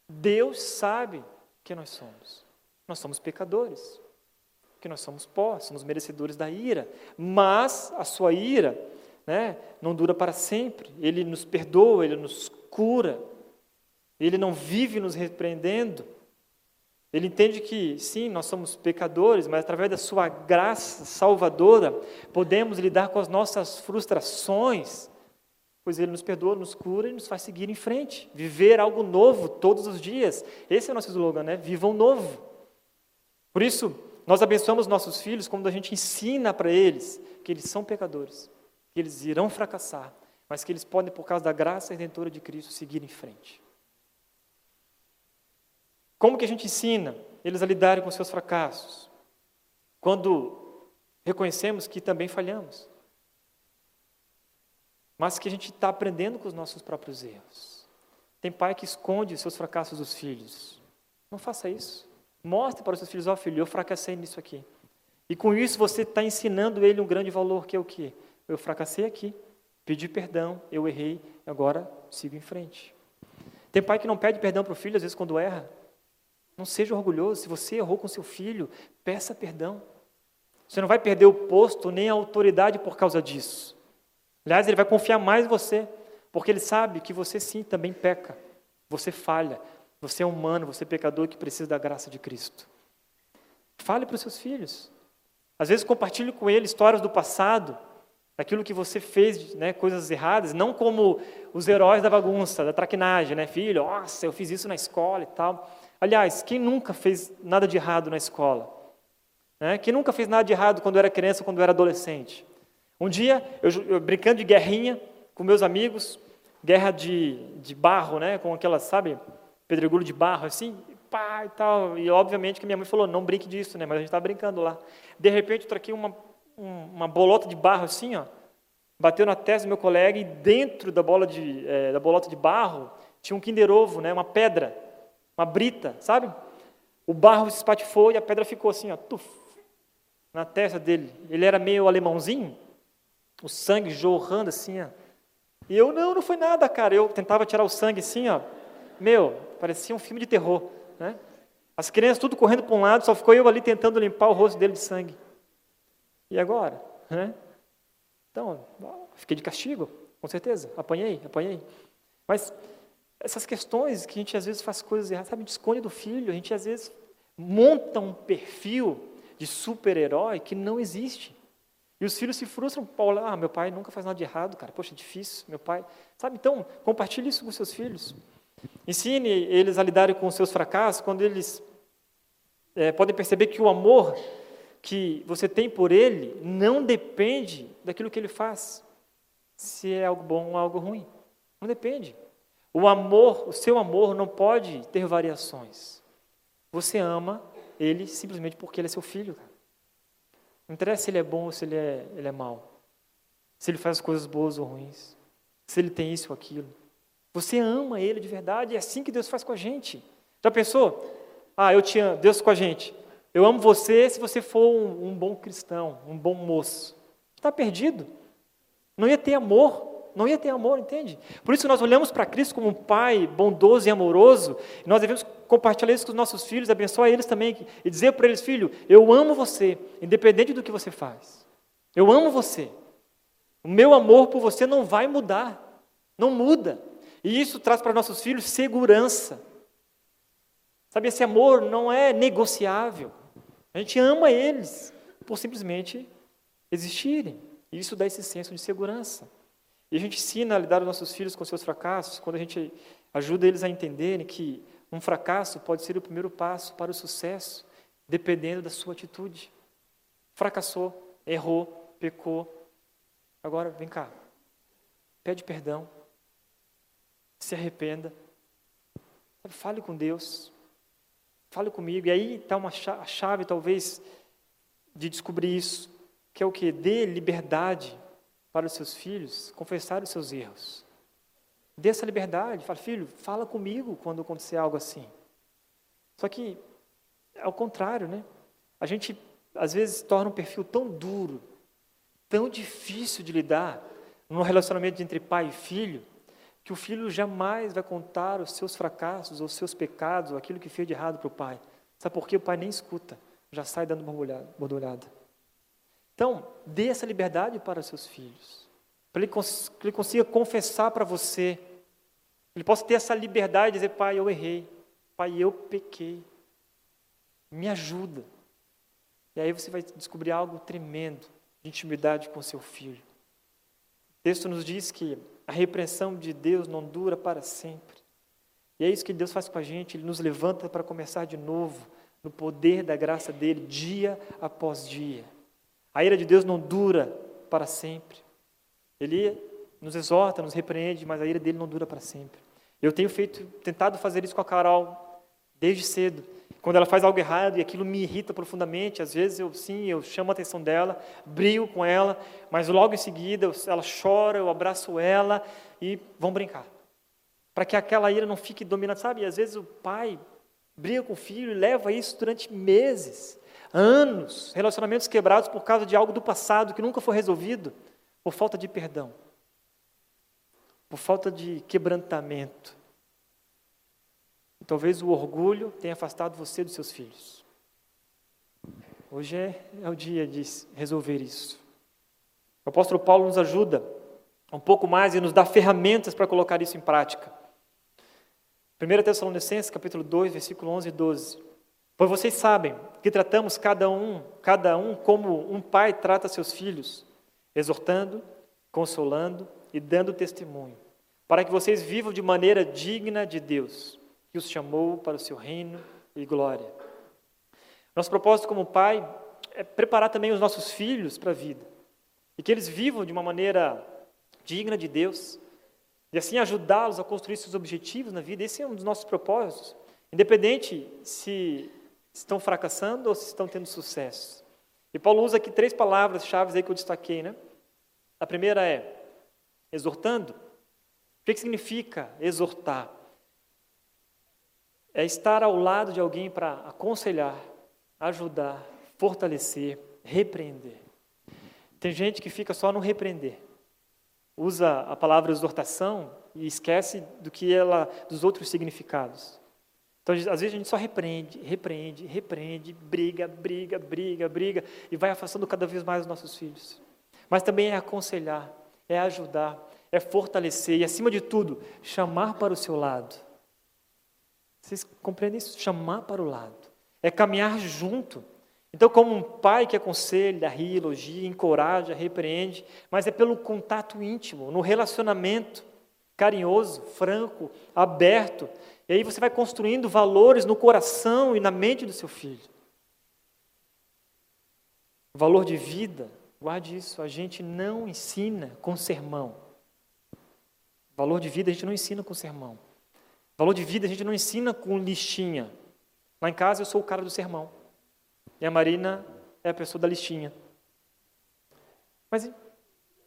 Deus sabe que nós somos. Nós somos pecadores, que nós somos pó, somos merecedores da ira. Mas a sua ira né, não dura para sempre. Ele nos perdoa, ele nos cura. Ele não vive nos repreendendo. Ele entende que, sim, nós somos pecadores, mas através da Sua graça salvadora, podemos lidar com as nossas frustrações, pois Ele nos perdoa, nos cura e nos faz seguir em frente, viver algo novo todos os dias. Esse é o nosso slogan, né? Vivam novo. Por isso, nós abençoamos nossos filhos quando a gente ensina para eles que eles são pecadores, que eles irão fracassar, mas que eles podem, por causa da graça redentora de Cristo, seguir em frente. Como que a gente ensina eles a lidarem com seus fracassos? Quando reconhecemos que também falhamos, mas que a gente está aprendendo com os nossos próprios erros. Tem pai que esconde seus fracassos dos filhos. Não faça isso. Mostre para os seus filhos, ó oh, filho, eu fracassei nisso aqui. E com isso você está ensinando ele um grande valor, que é o quê? Eu fracassei aqui, pedi perdão, eu errei, agora sigo em frente. Tem pai que não pede perdão para o filho, às vezes, quando erra. Não seja orgulhoso. Se você errou com seu filho, peça perdão. Você não vai perder o posto nem a autoridade por causa disso. Aliás, ele vai confiar mais em você, porque ele sabe que você sim também peca. Você falha. Você é humano, você é pecador que precisa da graça de Cristo. Fale para os seus filhos. Às vezes compartilhe com ele histórias do passado, daquilo que você fez, né, coisas erradas, não como os heróis da bagunça, da traquinagem, né, filho, nossa, eu fiz isso na escola e tal. Aliás, quem nunca fez nada de errado na escola? Né? Quem nunca fez nada de errado quando era criança, quando era adolescente? Um dia, eu, eu, brincando de guerrinha com meus amigos, guerra de, de barro, né? com aquelas, sabe, pedregulho de barro, assim, pá e tal. E obviamente que minha mãe falou, não brinque disso, né? mas a gente estava brincando lá. De repente, eu troquei uma, uma bolota de barro assim, ó, bateu na testa do meu colega e dentro da, bola de, é, da bolota de barro tinha um Kinder Ovo, né? uma pedra uma brita, sabe? O barro se espatifou e a pedra ficou assim, ó, tuf, na testa dele. Ele era meio alemãozinho, o sangue jorrando assim, ó. E eu, não, não foi nada, cara. Eu tentava tirar o sangue assim, ó. Meu, parecia um filme de terror, né? As crianças tudo correndo para um lado, só ficou eu ali tentando limpar o rosto dele de sangue. E agora? Né? Então, fiquei de castigo, com certeza. Apanhei, apanhei. Mas essas questões que a gente às vezes faz coisas erradas, sabe, esconde do filho, a gente às vezes monta um perfil de super-herói que não existe. E os filhos se frustram, Paulo, ah, meu pai nunca faz nada de errado, cara, poxa, é difícil, meu pai, sabe, então, compartilhe isso com seus filhos. Ensine eles a lidarem com os seus fracassos, quando eles é, podem perceber que o amor que você tem por ele não depende daquilo que ele faz, se é algo bom ou algo ruim, não depende. O amor, o seu amor não pode ter variações. Você ama ele simplesmente porque ele é seu filho. Não interessa se ele é bom ou se ele é, ele é mau. Se ele faz coisas boas ou ruins. Se ele tem isso ou aquilo. Você ama ele de verdade, é assim que Deus faz com a gente. Já pensou? Ah, eu te amo, Deus com a gente. Eu amo você se você for um, um bom cristão, um bom moço. Está perdido. Não ia ter amor não ia ter amor, entende? Por isso nós olhamos para Cristo como um Pai bondoso e amoroso, e nós devemos compartilhar isso com os nossos filhos, abençoar eles também, e dizer para eles, filho, eu amo você, independente do que você faz. Eu amo você. O meu amor por você não vai mudar, não muda. E isso traz para nossos filhos segurança. Sabe, esse amor não é negociável. A gente ama eles por simplesmente existirem. E isso dá esse senso de segurança. E a gente ensina a lidar os nossos filhos com seus fracassos, quando a gente ajuda eles a entenderem que um fracasso pode ser o primeiro passo para o sucesso, dependendo da sua atitude. Fracassou, errou, pecou. Agora, vem cá. Pede perdão. Se arrependa. Fale com Deus. Fale comigo. E aí está uma chave, chave, talvez, de descobrir isso, que é o que? Dê liberdade para os seus filhos confessar os seus erros. Dê essa liberdade. Fala, filho, fala comigo quando acontecer algo assim. Só que, ao contrário, né? A gente, às vezes, torna um perfil tão duro, tão difícil de lidar, num relacionamento entre pai e filho, que o filho jamais vai contar os seus fracassos, os seus pecados, aquilo que fez de errado para o pai. Sabe por quê? O pai nem escuta, já sai dando borbulhada. Então, dê essa liberdade para os seus filhos, para que ele consiga confessar para você, ele possa ter essa liberdade de dizer: Pai, eu errei, Pai, eu pequei, me ajuda. E aí você vai descobrir algo tremendo de intimidade com seu filho. O texto nos diz que a repreensão de Deus não dura para sempre. E é isso que Deus faz com a gente, Ele nos levanta para começar de novo, no poder da graça dEle, dia após dia. A ira de Deus não dura para sempre. Ele nos exorta, nos repreende, mas a ira dele não dura para sempre. Eu tenho feito, tentado fazer isso com a Carol desde cedo. Quando ela faz algo errado e aquilo me irrita profundamente, às vezes eu sim, eu chamo a atenção dela, brigo com ela, mas logo em seguida ela chora, eu abraço ela e vão brincar. Para que aquela ira não fique dominante, sabe? E às vezes o pai briga com o filho e leva isso durante meses anos, relacionamentos quebrados por causa de algo do passado que nunca foi resolvido, por falta de perdão, por falta de quebrantamento. E talvez o orgulho tenha afastado você dos seus filhos. Hoje é, é o dia de resolver isso. O apóstolo Paulo nos ajuda um pouco mais e nos dá ferramentas para colocar isso em prática. 1 Tessalonicenses, capítulo 2, versículo 11 e 12. Pois vocês sabem que tratamos cada um, cada um como um pai trata seus filhos, exortando, consolando e dando testemunho, para que vocês vivam de maneira digna de Deus, que os chamou para o seu reino e glória. Nosso propósito como pai é preparar também os nossos filhos para a vida, e que eles vivam de uma maneira digna de Deus, e assim ajudá-los a construir seus objetivos na vida. Esse é um dos nossos propósitos. Independente se estão fracassando ou se estão tendo sucesso. E Paulo usa aqui três palavras-chave aí que eu destaquei, né? A primeira é exortando. O que, que significa exortar? É estar ao lado de alguém para aconselhar, ajudar, fortalecer, repreender. Tem gente que fica só no repreender. Usa a palavra exortação e esquece do que ela dos outros significados. Então, às vezes a gente só repreende, repreende, repreende, briga, briga, briga, briga, e vai afastando cada vez mais os nossos filhos. Mas também é aconselhar, é ajudar, é fortalecer e, acima de tudo, chamar para o seu lado. Vocês compreendem isso? Chamar para o lado. É caminhar junto. Então, como um pai que aconselha, ri, elogia, encoraja, repreende, mas é pelo contato íntimo, no relacionamento carinhoso, franco, aberto, e aí você vai construindo valores no coração e na mente do seu filho. valor de vida, guarde isso, a gente não ensina com sermão. valor de vida a gente não ensina com sermão. valor de vida a gente não ensina com listinha. Lá em casa eu sou o cara do sermão. E a Marina é a pessoa da listinha. Mas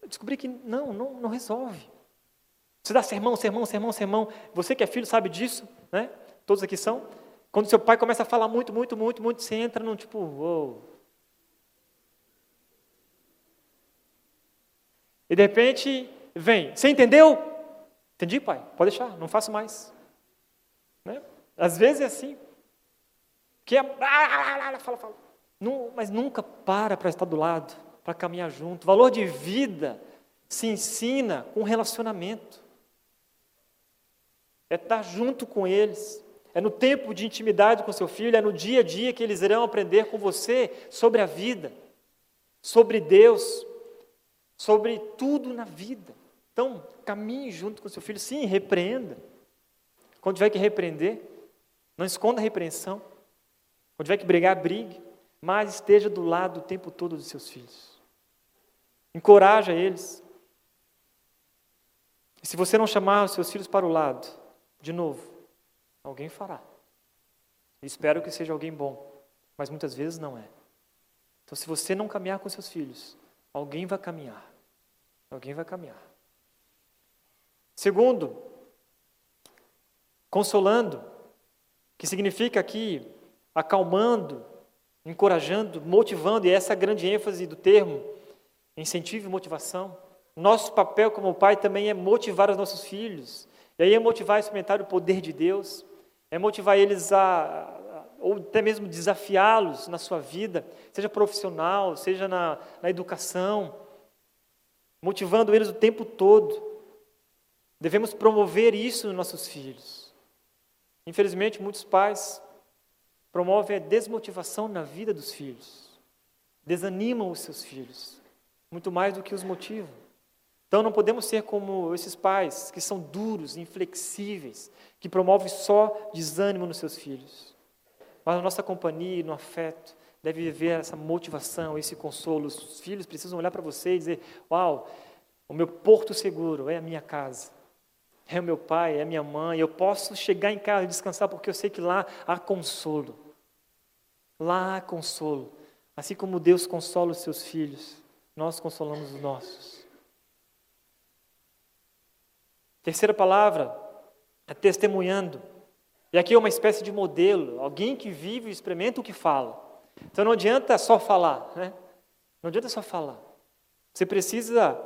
descobri que não, não, não resolve. Você dá sermão, sermão, sermão, sermão. Você que é filho sabe disso, né? Todos aqui são. Quando seu pai começa a falar muito, muito, muito, muito, você entra num tipo, uou. E de repente vem, você entendeu? Entendi, pai, pode deixar, não faço mais. Né? Às vezes é assim. Que é. Fala, fala. Não, mas nunca para para estar do lado, para caminhar junto. O valor de vida se ensina com relacionamento. É estar junto com eles. É no tempo de intimidade com seu filho, é no dia a dia que eles irão aprender com você sobre a vida, sobre Deus, sobre tudo na vida. Então, caminhe junto com seu filho, sim, repreenda. Quando tiver que repreender, não esconda a repreensão. Quando tiver que brigar, brigue, mas esteja do lado o tempo todo dos seus filhos. Encoraja eles. E se você não chamar os seus filhos para o lado, de novo, Alguém fará. espero que seja alguém bom, mas muitas vezes não é. Então, se você não caminhar com seus filhos, alguém vai caminhar. Alguém vai caminhar. Segundo, consolando, que significa aqui acalmando, encorajando, motivando, e essa é a grande ênfase do termo, incentivo e motivação. Nosso papel como pai também é motivar os nossos filhos, e aí é motivar a experimentar o poder de Deus, é motivar eles a, ou até mesmo desafiá-los na sua vida, seja profissional, seja na, na educação, motivando eles o tempo todo. Devemos promover isso nos nossos filhos. Infelizmente, muitos pais promovem a desmotivação na vida dos filhos, desanimam os seus filhos, muito mais do que os motivam. Então, não podemos ser como esses pais que são duros, inflexíveis, que promove só desânimo nos seus filhos. Mas na nossa companhia, no afeto, deve viver essa motivação, esse consolo. Os filhos precisam olhar para você e dizer: Uau, o meu porto seguro é a minha casa, é o meu pai, é a minha mãe. Eu posso chegar em casa e descansar porque eu sei que lá há consolo. Lá há consolo. Assim como Deus consola os seus filhos, nós consolamos os nossos. Terceira palavra, é testemunhando. E aqui é uma espécie de modelo, alguém que vive e experimenta o que fala. Então não adianta só falar, né? Não adianta só falar. Você precisa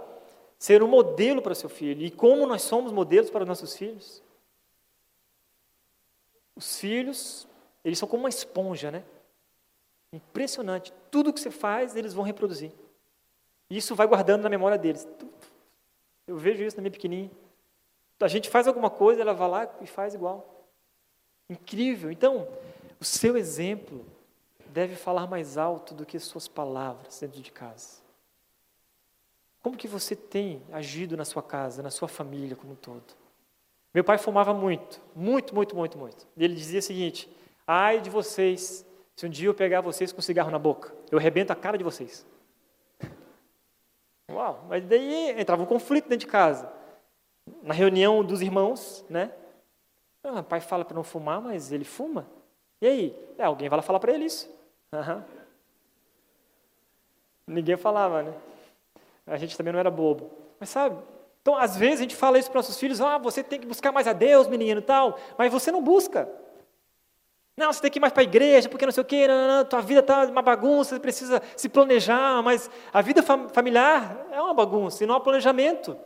ser um modelo para seu filho. E como nós somos modelos para os nossos filhos? Os filhos, eles são como uma esponja, né? Impressionante. Tudo que você faz, eles vão reproduzir. Isso vai guardando na memória deles. Eu vejo isso na minha pequenininha. A gente faz alguma coisa, ela vai lá e faz igual. Incrível. Então, o seu exemplo deve falar mais alto do que suas palavras dentro de casa. Como que você tem agido na sua casa, na sua família como um todo? Meu pai fumava muito, muito, muito, muito, muito. E ele dizia o seguinte: ai de vocês, se um dia eu pegar vocês com cigarro na boca, eu arrebento a cara de vocês. Uau, mas daí entrava um conflito dentro de casa na reunião dos irmãos, né? Ah, o pai fala para não fumar, mas ele fuma. E aí? É, alguém vai lá falar para ele isso. Uhum. Ninguém falava, né? A gente também não era bobo. Mas sabe? Então, às vezes a gente fala isso para nossos filhos: ah, você tem que buscar mais a Deus, menino, tal. Mas você não busca. Não, você tem que ir mais para a igreja, porque não sei o quê, não, não, tua vida está uma bagunça, você precisa se planejar, mas a vida familiar é uma bagunça, e não há planejamento.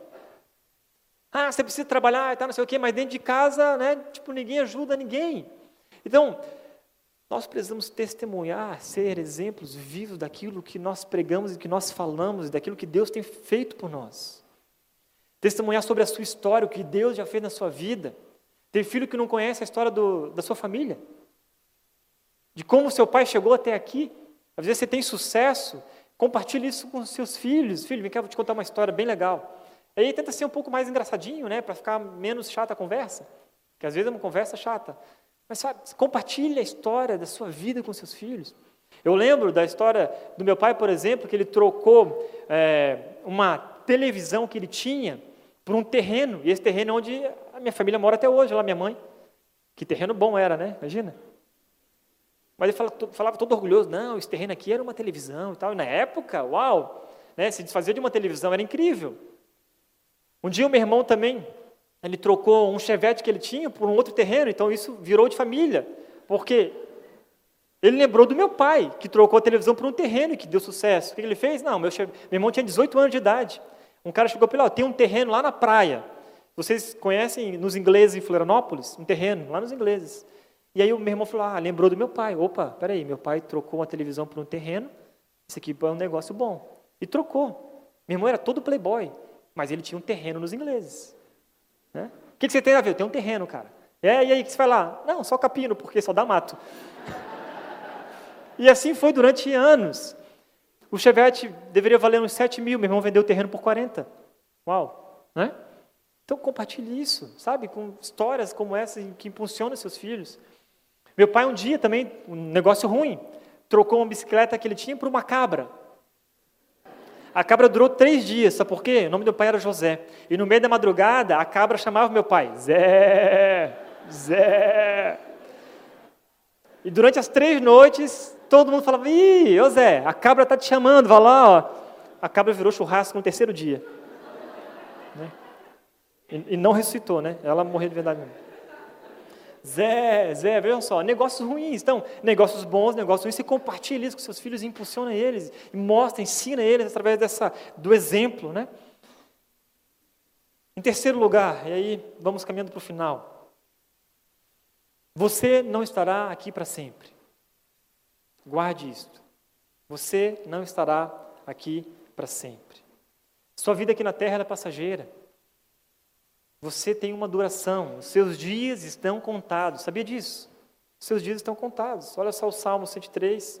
Ah, você precisa trabalhar e tal, não sei o quê, mas dentro de casa, né, tipo, ninguém ajuda ninguém. Então, nós precisamos testemunhar, ser exemplos vivos daquilo que nós pregamos e que nós falamos, daquilo que Deus tem feito por nós. Testemunhar sobre a sua história, o que Deus já fez na sua vida. Tem filho que não conhece a história do, da sua família, de como seu pai chegou até aqui. Às vezes você tem sucesso, compartilhe isso com seus filhos. Filho, vem cá, vou te contar uma história bem legal. Aí tenta ser um pouco mais engraçadinho, né, para ficar menos chata a conversa, que às vezes é uma conversa chata. Mas sabe, compartilhe a história da sua vida com seus filhos. Eu lembro da história do meu pai, por exemplo, que ele trocou é, uma televisão que ele tinha por um terreno, e esse terreno é onde a minha família mora até hoje, lá minha mãe. Que terreno bom era, né? Imagina. Mas ele falava, falava todo orgulhoso, não, esse terreno aqui era uma televisão e tal. E na época, uau, né, se desfazer de uma televisão, era incrível. Um dia o meu irmão também, ele trocou um chevette que ele tinha por um outro terreno, então isso virou de família, porque ele lembrou do meu pai, que trocou a televisão por um terreno e que deu sucesso. O que ele fez? Não, meu, meu irmão tinha 18 anos de idade. Um cara chegou para ele, tem um terreno lá na praia. Vocês conhecem nos ingleses em Florianópolis? Um terreno, lá nos ingleses. E aí o meu irmão falou, ah, lembrou do meu pai. Opa, peraí, meu pai trocou uma televisão por um terreno, isso aqui é um negócio bom. E trocou. Meu irmão era todo playboy, mas ele tinha um terreno nos ingleses. Né? O que, você tem a ver? Tem um terreno, cara. É, e aí, o que você vai lá? Não, só capino, porque só dá mato. E assim foi durante anos. O Chevette deveria valer uns 7 mil, meu irmão vendeu o terreno por 40. Uau! Né? Então compartilhe isso, sabe? Com histórias como essa que impulsionam seus filhos. Meu pai um dia também, um negócio ruim, trocou uma bicicleta que ele tinha por uma cabra. A cabra durou três dias, sabe por quê? O nome do pai era José. E no meio da madrugada, a cabra chamava meu pai, Zé, Zé. E durante as três noites, todo mundo falava: Ih, ô Zé, a cabra está te chamando, vai lá. Ó. A cabra virou churrasco no terceiro dia. Né? E, e, não ressuscitou, né? Ela morreu de verdade mesmo. Zé, Zé, vejam só, negócios ruins. Então, negócios bons, negócios ruins, você compartilha isso com seus filhos, impulsiona eles, mostra, ensina eles através dessa, do exemplo, né? Em terceiro lugar, e aí vamos caminhando para o final. Você não estará aqui para sempre. Guarde isto. Você não estará aqui para sempre. Sua vida aqui na terra é passageira. Você tem uma duração, os seus dias estão contados. Sabia disso? Os seus dias estão contados. Olha só o Salmo 103,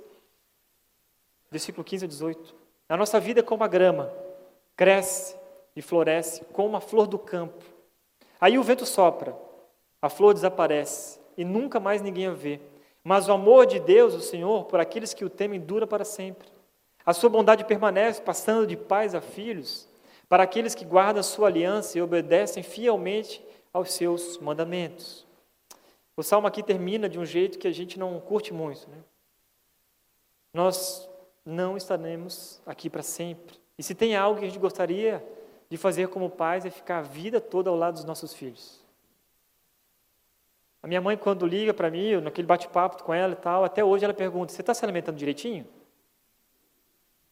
versículo 15 a 18. A nossa vida é como a grama, cresce e floresce como a flor do campo. Aí o vento sopra, a flor desaparece e nunca mais ninguém a vê. Mas o amor de Deus, o Senhor, por aqueles que o temem, dura para sempre. A sua bondade permanece, passando de pais a filhos, para aqueles que guardam sua aliança e obedecem fielmente aos seus mandamentos. O salmo aqui termina de um jeito que a gente não curte muito. Né? Nós não estaremos aqui para sempre. E se tem algo que a gente gostaria de fazer como pais é ficar a vida toda ao lado dos nossos filhos. A minha mãe, quando liga para mim, naquele bate-papo com ela e tal, até hoje ela pergunta: Você está se alimentando direitinho?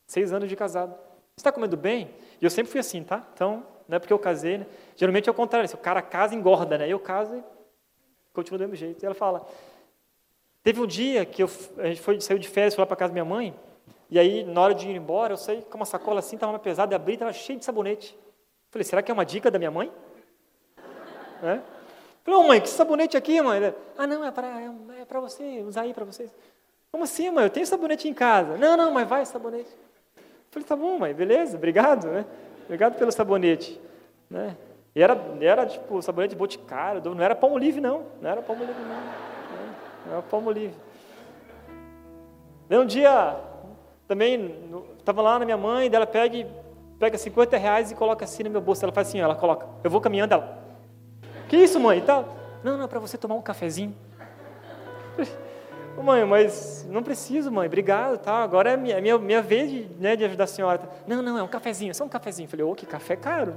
Seis anos de casado. Está comendo bem? E eu sempre fui assim, tá? Então, não é porque eu casei, né? Geralmente é o contrário: se o cara casa, engorda, né? Eu caso e continuo do mesmo jeito. E ela fala: Teve um dia que eu, a gente foi, saiu de férias, foi lá para casa da minha mãe, e aí, na hora de ir embora, eu saí com uma sacola assim, estava pesada, e abri, estava cheio de sabonete. Falei: Será que é uma dica da minha mãe? É? Falei, oh, mãe, que sabonete aqui, mãe? ah, não, é para é, é você, usar aí para vocês. Como assim, mãe? Eu tenho sabonete em casa. Não, não, mas vai sabonete. Falei, tá bom, mãe, beleza, obrigado, né? Obrigado pelo sabonete. Né? E era, era tipo sabonete boticário, não era palmo livre, não. Não era palmo livre, não. Não era palmo livre. um dia, também, estava lá na minha mãe, dela pega, pega 50 reais e coloca assim no meu bolso. Ela faz assim, ela coloca. Eu vou caminhando, ela, que isso, mãe? Tá? Não, não, é para você tomar um cafezinho. Mãe, mas não preciso, mãe, obrigado, tá? Agora é minha, minha, minha vez de, né, de ajudar a senhora. Não, não, é um cafezinho, só um cafezinho. Falei, ô, oh, que café caro.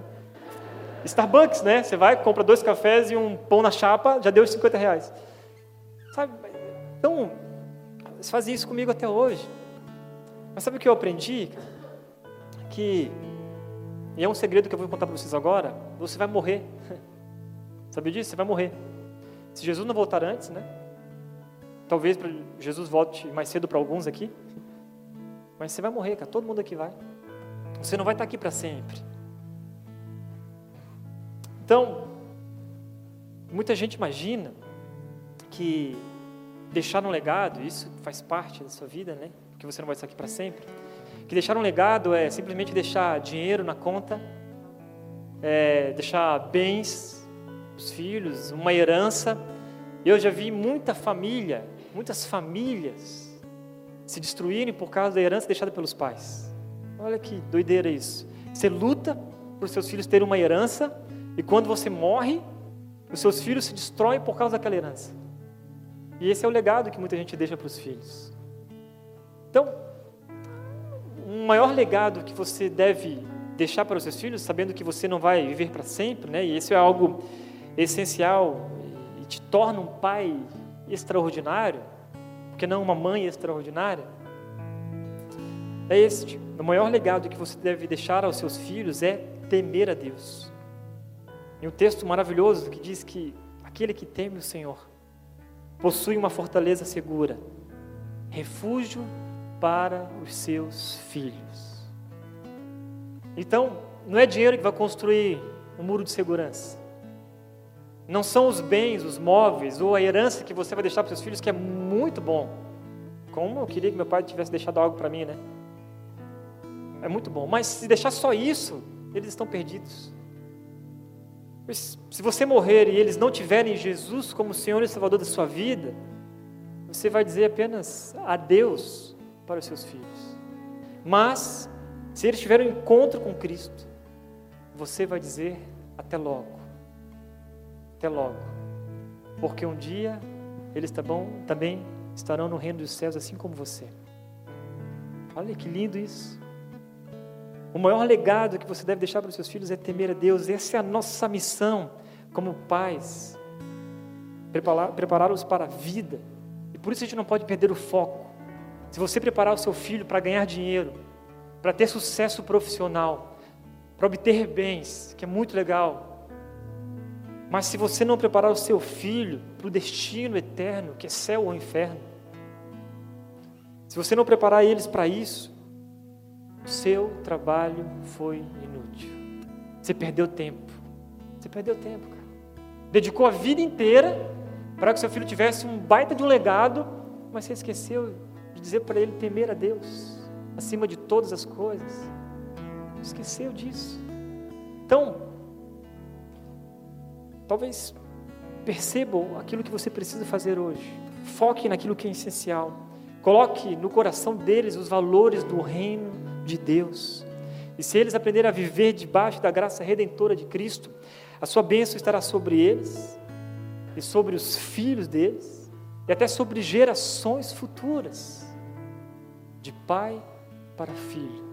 Starbucks, né? Você vai, compra dois cafés e um pão na chapa, já deu 50 reais. Sabe? Então, eles fazem isso comigo até hoje. Mas sabe o que eu aprendi? Que, e é um segredo que eu vou contar para vocês agora, você vai morrer. Sabia disso? Você vai morrer. Se Jesus não voltar antes, né? Talvez Jesus volte mais cedo para alguns aqui. Mas você vai morrer, cara. Todo mundo aqui vai. Você não vai estar aqui para sempre. Então, muita gente imagina que deixar um legado, isso faz parte da sua vida, né? Que você não vai estar aqui para sempre. Que deixar um legado é simplesmente deixar dinheiro na conta, é deixar bens os filhos, uma herança. Eu já vi muita família, muitas famílias se destruírem por causa da herança deixada pelos pais. Olha que doideira isso. Você luta para os seus filhos terem uma herança e quando você morre, os seus filhos se destroem por causa daquela herança. E esse é o legado que muita gente deixa para os filhos. Então, um maior legado que você deve deixar para os seus filhos, sabendo que você não vai viver para sempre, né? E isso é algo essencial e te torna um pai extraordinário, porque não uma mãe extraordinária. É este. O maior legado que você deve deixar aos seus filhos é temer a Deus. E um texto maravilhoso que diz que aquele que teme o Senhor possui uma fortaleza segura, refúgio para os seus filhos. Então, não é dinheiro que vai construir um muro de segurança. Não são os bens, os móveis ou a herança que você vai deixar para seus filhos, que é muito bom. Como eu queria que meu pai tivesse deixado algo para mim, né? É muito bom. Mas se deixar só isso, eles estão perdidos. Se você morrer e eles não tiverem Jesus como Senhor e Salvador da sua vida, você vai dizer apenas adeus para os seus filhos. Mas, se eles tiverem um encontro com Cristo, você vai dizer até logo. Até logo. Porque um dia eles tá também estarão no reino dos céus, assim como você. Olha que lindo isso. O maior legado que você deve deixar para os seus filhos é temer a Deus. Essa é a nossa missão como pais. Prepará-los para a vida. E por isso a gente não pode perder o foco. Se você preparar o seu filho para ganhar dinheiro, para ter sucesso profissional, para obter bens, que é muito legal. Mas se você não preparar o seu filho para o destino eterno, que é céu ou inferno, se você não preparar eles para isso, o seu trabalho foi inútil. Você perdeu tempo. Você perdeu tempo, cara. Dedicou a vida inteira para que seu filho tivesse um baita de um legado, mas você esqueceu de dizer para ele temer a Deus acima de todas as coisas. Esqueceu disso. Então, talvez percebam aquilo que você precisa fazer hoje. Foque naquilo que é essencial. Coloque no coração deles os valores do reino de Deus. E se eles aprenderem a viver debaixo da graça redentora de Cristo, a sua bênção estará sobre eles e sobre os filhos deles e até sobre gerações futuras, de pai para filho.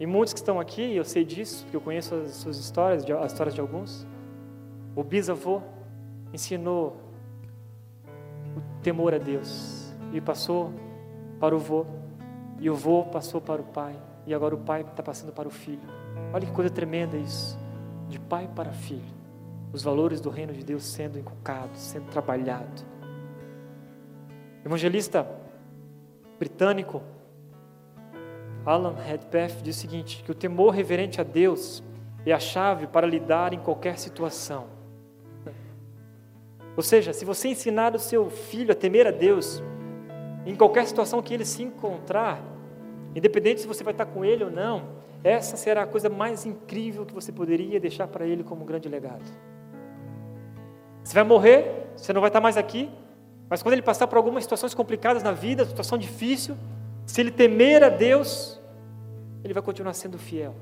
E muitos que estão aqui, eu sei disso, porque eu conheço as suas histórias, as histórias de alguns. O bisavô ensinou o temor a Deus e passou para o vô, e o vô passou para o pai, e agora o pai está passando para o filho. Olha que coisa tremenda isso. De pai para filho. Os valores do reino de Deus sendo inculcados, sendo trabalhado. O evangelista britânico Alan Redpath diz o seguinte: que o temor reverente a Deus é a chave para lidar em qualquer situação. Ou seja, se você ensinar o seu filho a temer a Deus, em qualquer situação que ele se encontrar, Independente se você vai estar com ele ou não, essa será a coisa mais incrível que você poderia deixar para ele como um grande legado. Você vai morrer, você não vai estar mais aqui, mas quando ele passar por algumas situações complicadas na vida, situação difícil, se ele temer a Deus, ele vai continuar sendo fiel.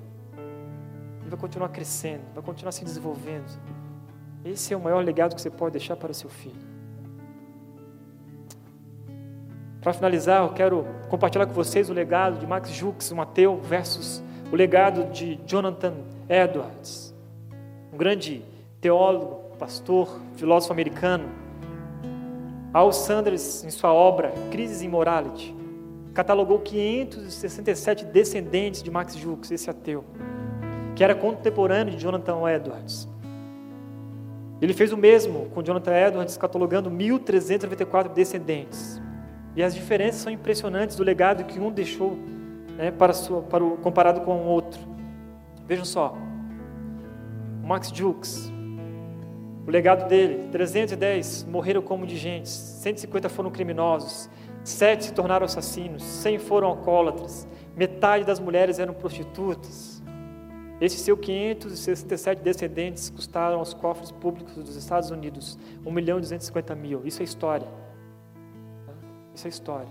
Ele vai continuar crescendo, vai continuar se desenvolvendo. Esse é o maior legado que você pode deixar para o seu filho. Para finalizar, eu quero compartilhar com vocês o legado de Max Jux, um ateu, versus o legado de Jonathan Edwards, um grande teólogo, pastor, filósofo americano. Al Sanders, em sua obra Crisis in Morality, catalogou 567 descendentes de Max Jux, esse ateu, que era contemporâneo de Jonathan Edwards. Ele fez o mesmo com Jonathan Edwards, catalogando 1.394 descendentes. E as diferenças são impressionantes do legado que um deixou né, para, sua, para o, comparado com o outro. Vejam só, Max Jukes, o legado dele, 310 morreram como indigentes, 150 foram criminosos, 7 se tornaram assassinos, 100 foram alcoólatras, metade das mulheres eram prostitutas. Esses seus 567 descendentes custaram aos cofres públicos dos Estados Unidos 1 milhão e 250 mil. Isso é história. Isso é história.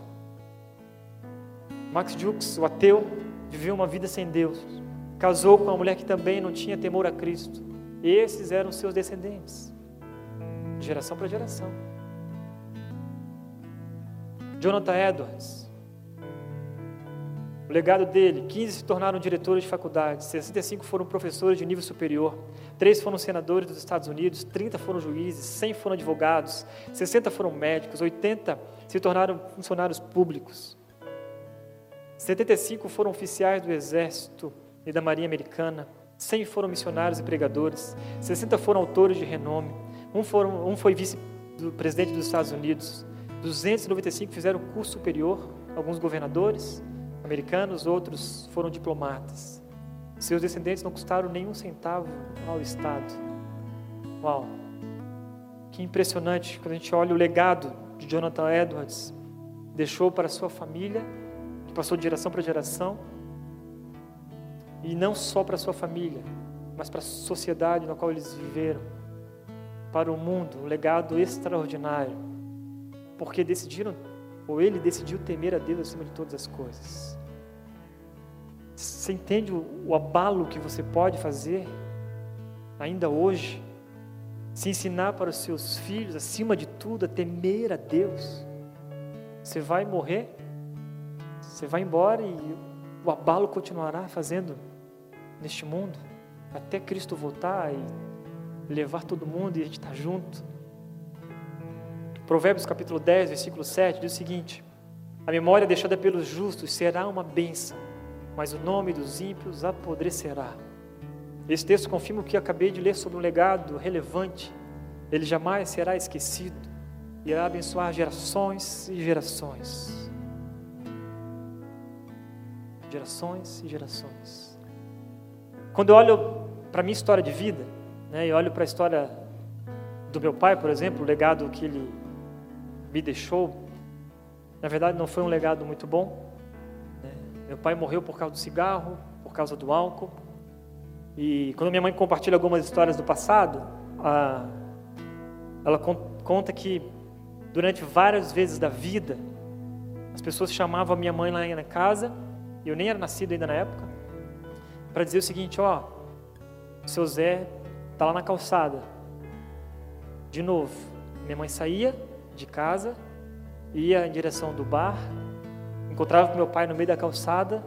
Max Jukes, o ateu, viveu uma vida sem Deus. Casou com uma mulher que também não tinha temor a Cristo. Esses eram seus descendentes, de geração para geração. Jonathan Edwards, O legado dele, 15 se tornaram diretores de faculdades, 65 foram professores de nível superior, 3 foram senadores dos Estados Unidos, 30 foram juízes, 100 foram advogados, 60 foram médicos, 80 se tornaram funcionários públicos. 75 foram oficiais do Exército e da Marinha Americana, 100 foram missionários e pregadores, 60 foram autores de renome, um, foram, um foi vice-presidente dos Estados Unidos, 295 fizeram curso superior, alguns governadores, americanos, outros foram diplomatas. Seus descendentes não custaram nenhum centavo ao Estado. Uau! Que impressionante quando a gente olha o legado de Jonathan Edwards, deixou para sua família, que passou de geração para geração, e não só para sua família, mas para a sociedade na qual eles viveram, para o mundo, um legado extraordinário, porque decidiram, ou ele decidiu temer a Deus acima de todas as coisas. Você entende o, o abalo que você pode fazer ainda hoje? Se ensinar para os seus filhos, acima de tudo, a temer a Deus. Você vai morrer, você vai embora e o abalo continuará fazendo neste mundo, até Cristo voltar e levar todo mundo e a gente estar tá junto. Provérbios capítulo 10, versículo 7 diz o seguinte: A memória deixada pelos justos será uma bênção, mas o nome dos ímpios apodrecerá. Esse texto confirma o que acabei de ler sobre um legado relevante. Ele jamais será esquecido. Irá abençoar gerações e gerações. Gerações e gerações. Quando eu olho para a minha história de vida, né, e olho para a história do meu pai, por exemplo, o legado que ele me deixou, na verdade não foi um legado muito bom, meu pai morreu por causa do cigarro, por causa do álcool. E quando minha mãe compartilha algumas histórias do passado, a, ela conta que durante várias vezes da vida, as pessoas chamavam a minha mãe lá na casa, eu nem era nascido ainda na época, para dizer o seguinte: ó, o seu Zé está lá na calçada. De novo, minha mãe saía de casa, ia em direção do bar, Encontrava meu pai no meio da calçada,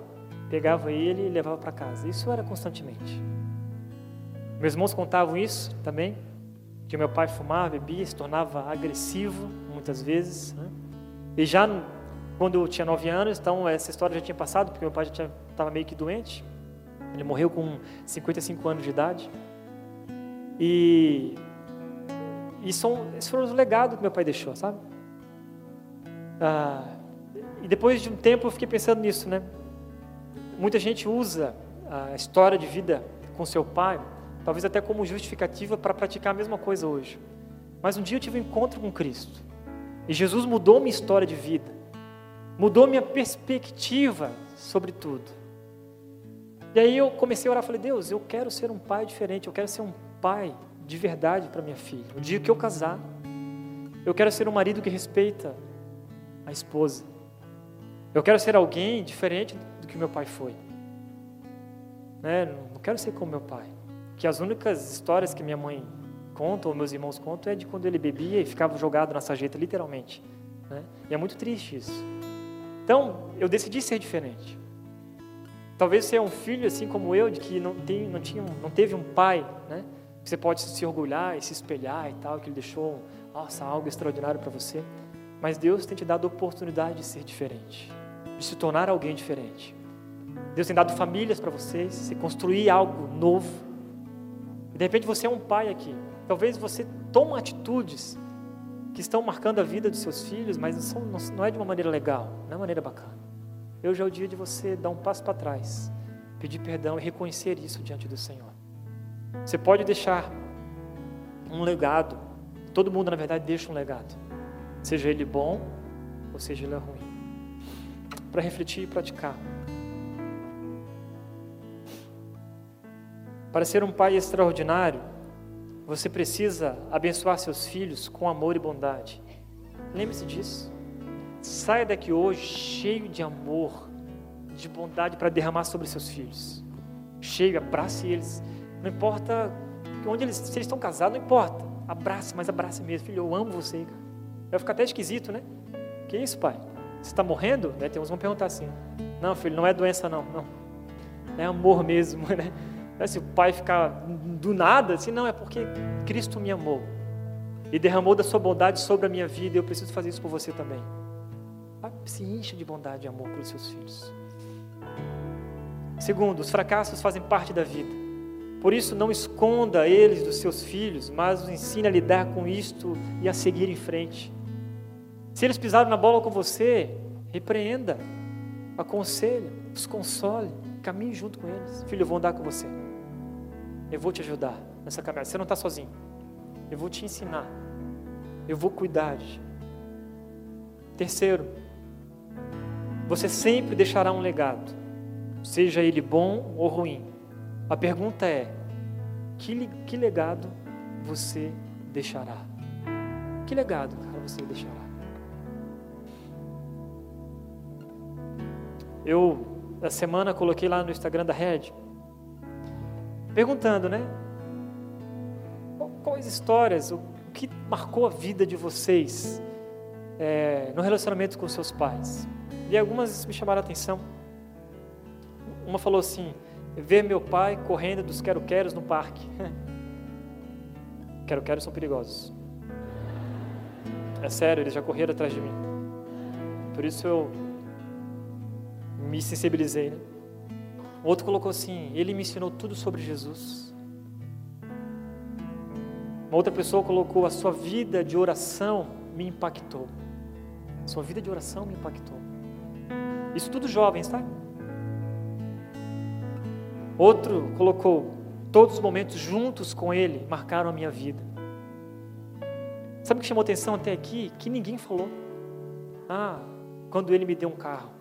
pegava ele e levava para casa. Isso era constantemente. Meus irmãos contavam isso também, que meu pai fumava, bebia, se tornava agressivo muitas vezes. Né? E já quando eu tinha nove anos, então essa história já tinha passado, porque meu pai já estava meio que doente. Ele morreu com 55 anos de idade. E, e são, esses foram os legados que meu pai deixou, sabe? Ah, e depois de um tempo eu fiquei pensando nisso, né? Muita gente usa a história de vida com seu pai, talvez até como justificativa para praticar a mesma coisa hoje. Mas um dia eu tive um encontro com Cristo. E Jesus mudou minha história de vida. Mudou minha perspectiva sobre tudo. E aí eu comecei a orar, falei: "Deus, eu quero ser um pai diferente, eu quero ser um pai de verdade para minha filha. O dia que eu casar, eu quero ser um marido que respeita a esposa. Eu quero ser alguém diferente do que meu pai foi. Né? Não quero ser como meu pai. Que as únicas histórias que minha mãe conta, ou meus irmãos contam, é de quando ele bebia e ficava jogado na sarjeta, literalmente. Né? E é muito triste isso. Então, eu decidi ser diferente. Talvez você é um filho assim como eu, de que não, tem, não, tinha, não teve um pai, né? Você pode se orgulhar e se espelhar e tal, que ele deixou, nossa, algo extraordinário para você. Mas Deus tem te dado a oportunidade de ser diferente de se tornar alguém diferente. Deus tem dado famílias para vocês, se construir algo novo. E de repente você é um pai aqui. Talvez você tome atitudes que estão marcando a vida dos seus filhos, mas não, são, não é de uma maneira legal, não é uma maneira bacana. Hoje é o dia de você dar um passo para trás, pedir perdão e reconhecer isso diante do Senhor. Você pode deixar um legado. Todo mundo, na verdade, deixa um legado. Seja ele bom ou seja ele ruim para refletir e praticar. Para ser um pai extraordinário, você precisa abençoar seus filhos com amor e bondade. Lembre-se disso. Saia daqui hoje cheio de amor, de bondade para derramar sobre seus filhos. Cheio, abrace eles. Não importa onde eles, se eles estão casados, não importa. Abrace, mas abrace mesmo. Filho, eu amo você. Vai ficar até esquisito, né? Que isso, pai? Você está morrendo? Né? Tem uns vão perguntar assim. Não, filho, não é doença não, não. É amor mesmo, né? É se o pai ficar do nada, assim, não, é porque Cristo me amou e derramou da sua bondade sobre a minha vida e eu preciso fazer isso por você também. Se encha de bondade e amor pelos seus filhos. Segundo, os fracassos fazem parte da vida. Por isso, não esconda eles dos seus filhos, mas os ensine a lidar com isto e a seguir em frente. Se eles pisaram na bola com você, repreenda, aconselhe, os console, caminhe junto com eles. Filho, eu vou andar com você. Eu vou te ajudar nessa caminhada. Você não está sozinho. Eu vou te ensinar. Eu vou cuidar de Terceiro, você sempre deixará um legado, seja ele bom ou ruim. A pergunta é: que, que legado você deixará? Que legado, cara, você deixará? Eu, essa semana, coloquei lá no Instagram da Red, perguntando, né? Quais histórias, o que marcou a vida de vocês é, no relacionamento com seus pais? E algumas me chamaram a atenção. Uma falou assim: ver meu pai correndo dos quero-queros no parque. quero-queros são perigosos. É sério, eles já correram atrás de mim. Por isso eu me sensibilizei. Né? Outro colocou assim: Ele me ensinou tudo sobre Jesus. Uma outra pessoa colocou: A sua vida de oração me impactou. A sua vida de oração me impactou. Isso tudo jovens, tá? Outro colocou: Todos os momentos juntos com Ele marcaram a minha vida. Sabe o que chamou atenção até aqui? Que ninguém falou. Ah, quando Ele me deu um carro.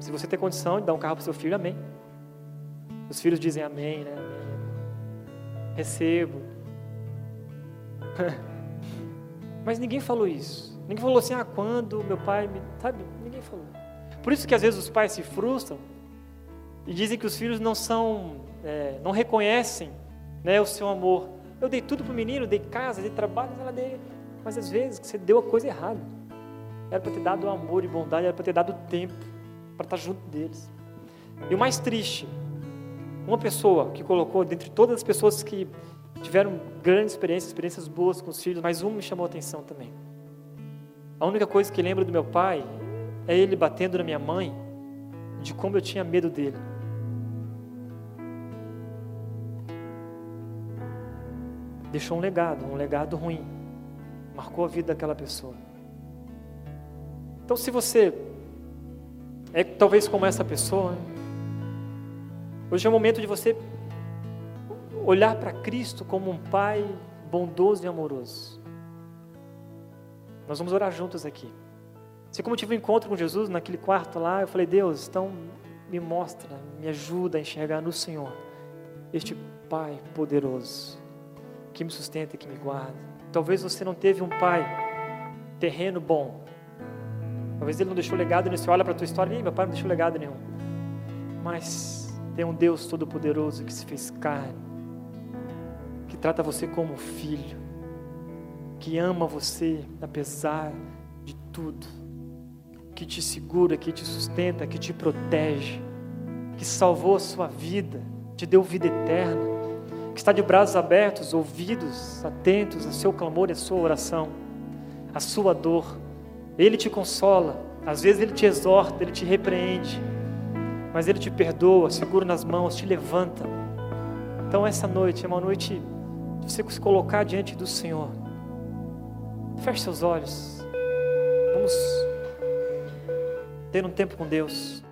Se você tem condição de dar um carro para seu filho, amém. Os filhos dizem amém, né? Recebo. Mas ninguém falou isso. Ninguém falou assim, ah, quando meu pai me. Sabe? Ninguém falou. Por isso que às vezes os pais se frustram e dizem que os filhos não são, é, não reconhecem né, o seu amor. Eu dei tudo para o menino, dei casa, dei trabalho, ela dei. Mas às vezes você deu a coisa errada. Era para ter dado amor e bondade, era para ter dado tempo para estar junto deles. E o mais triste, uma pessoa que colocou, dentre todas as pessoas que tiveram grandes experiências, experiências boas com os filhos, mas uma me chamou a atenção também. A única coisa que lembro do meu pai é ele batendo na minha mãe, de como eu tinha medo dele. Deixou um legado, um legado ruim. Marcou a vida daquela pessoa. Então, se você é talvez como essa pessoa. Hoje é o momento de você olhar para Cristo como um Pai bondoso e amoroso. Nós vamos orar juntos aqui. Se como eu tive um encontro com Jesus naquele quarto lá, eu falei, Deus, então me mostra, me ajuda a enxergar no Senhor este Pai poderoso que me sustenta, que me guarda. Talvez você não teve um pai terreno bom, Talvez ele não deixou legado nisso. Você olha para a tua história e meu pai não deixou legado nenhum. Mas tem um Deus todo-poderoso que se fez carne, que trata você como filho, que ama você apesar de tudo, que te segura, que te sustenta, que te protege, que salvou a sua vida, te deu vida eterna, que está de braços abertos, ouvidos atentos ao seu clamor e à sua oração, à sua dor ele te consola, às vezes ele te exorta, ele te repreende, mas ele te perdoa, segura nas mãos, te levanta. Então essa noite é uma noite de você se colocar diante do Senhor. Feche seus olhos. Vamos ter um tempo com Deus.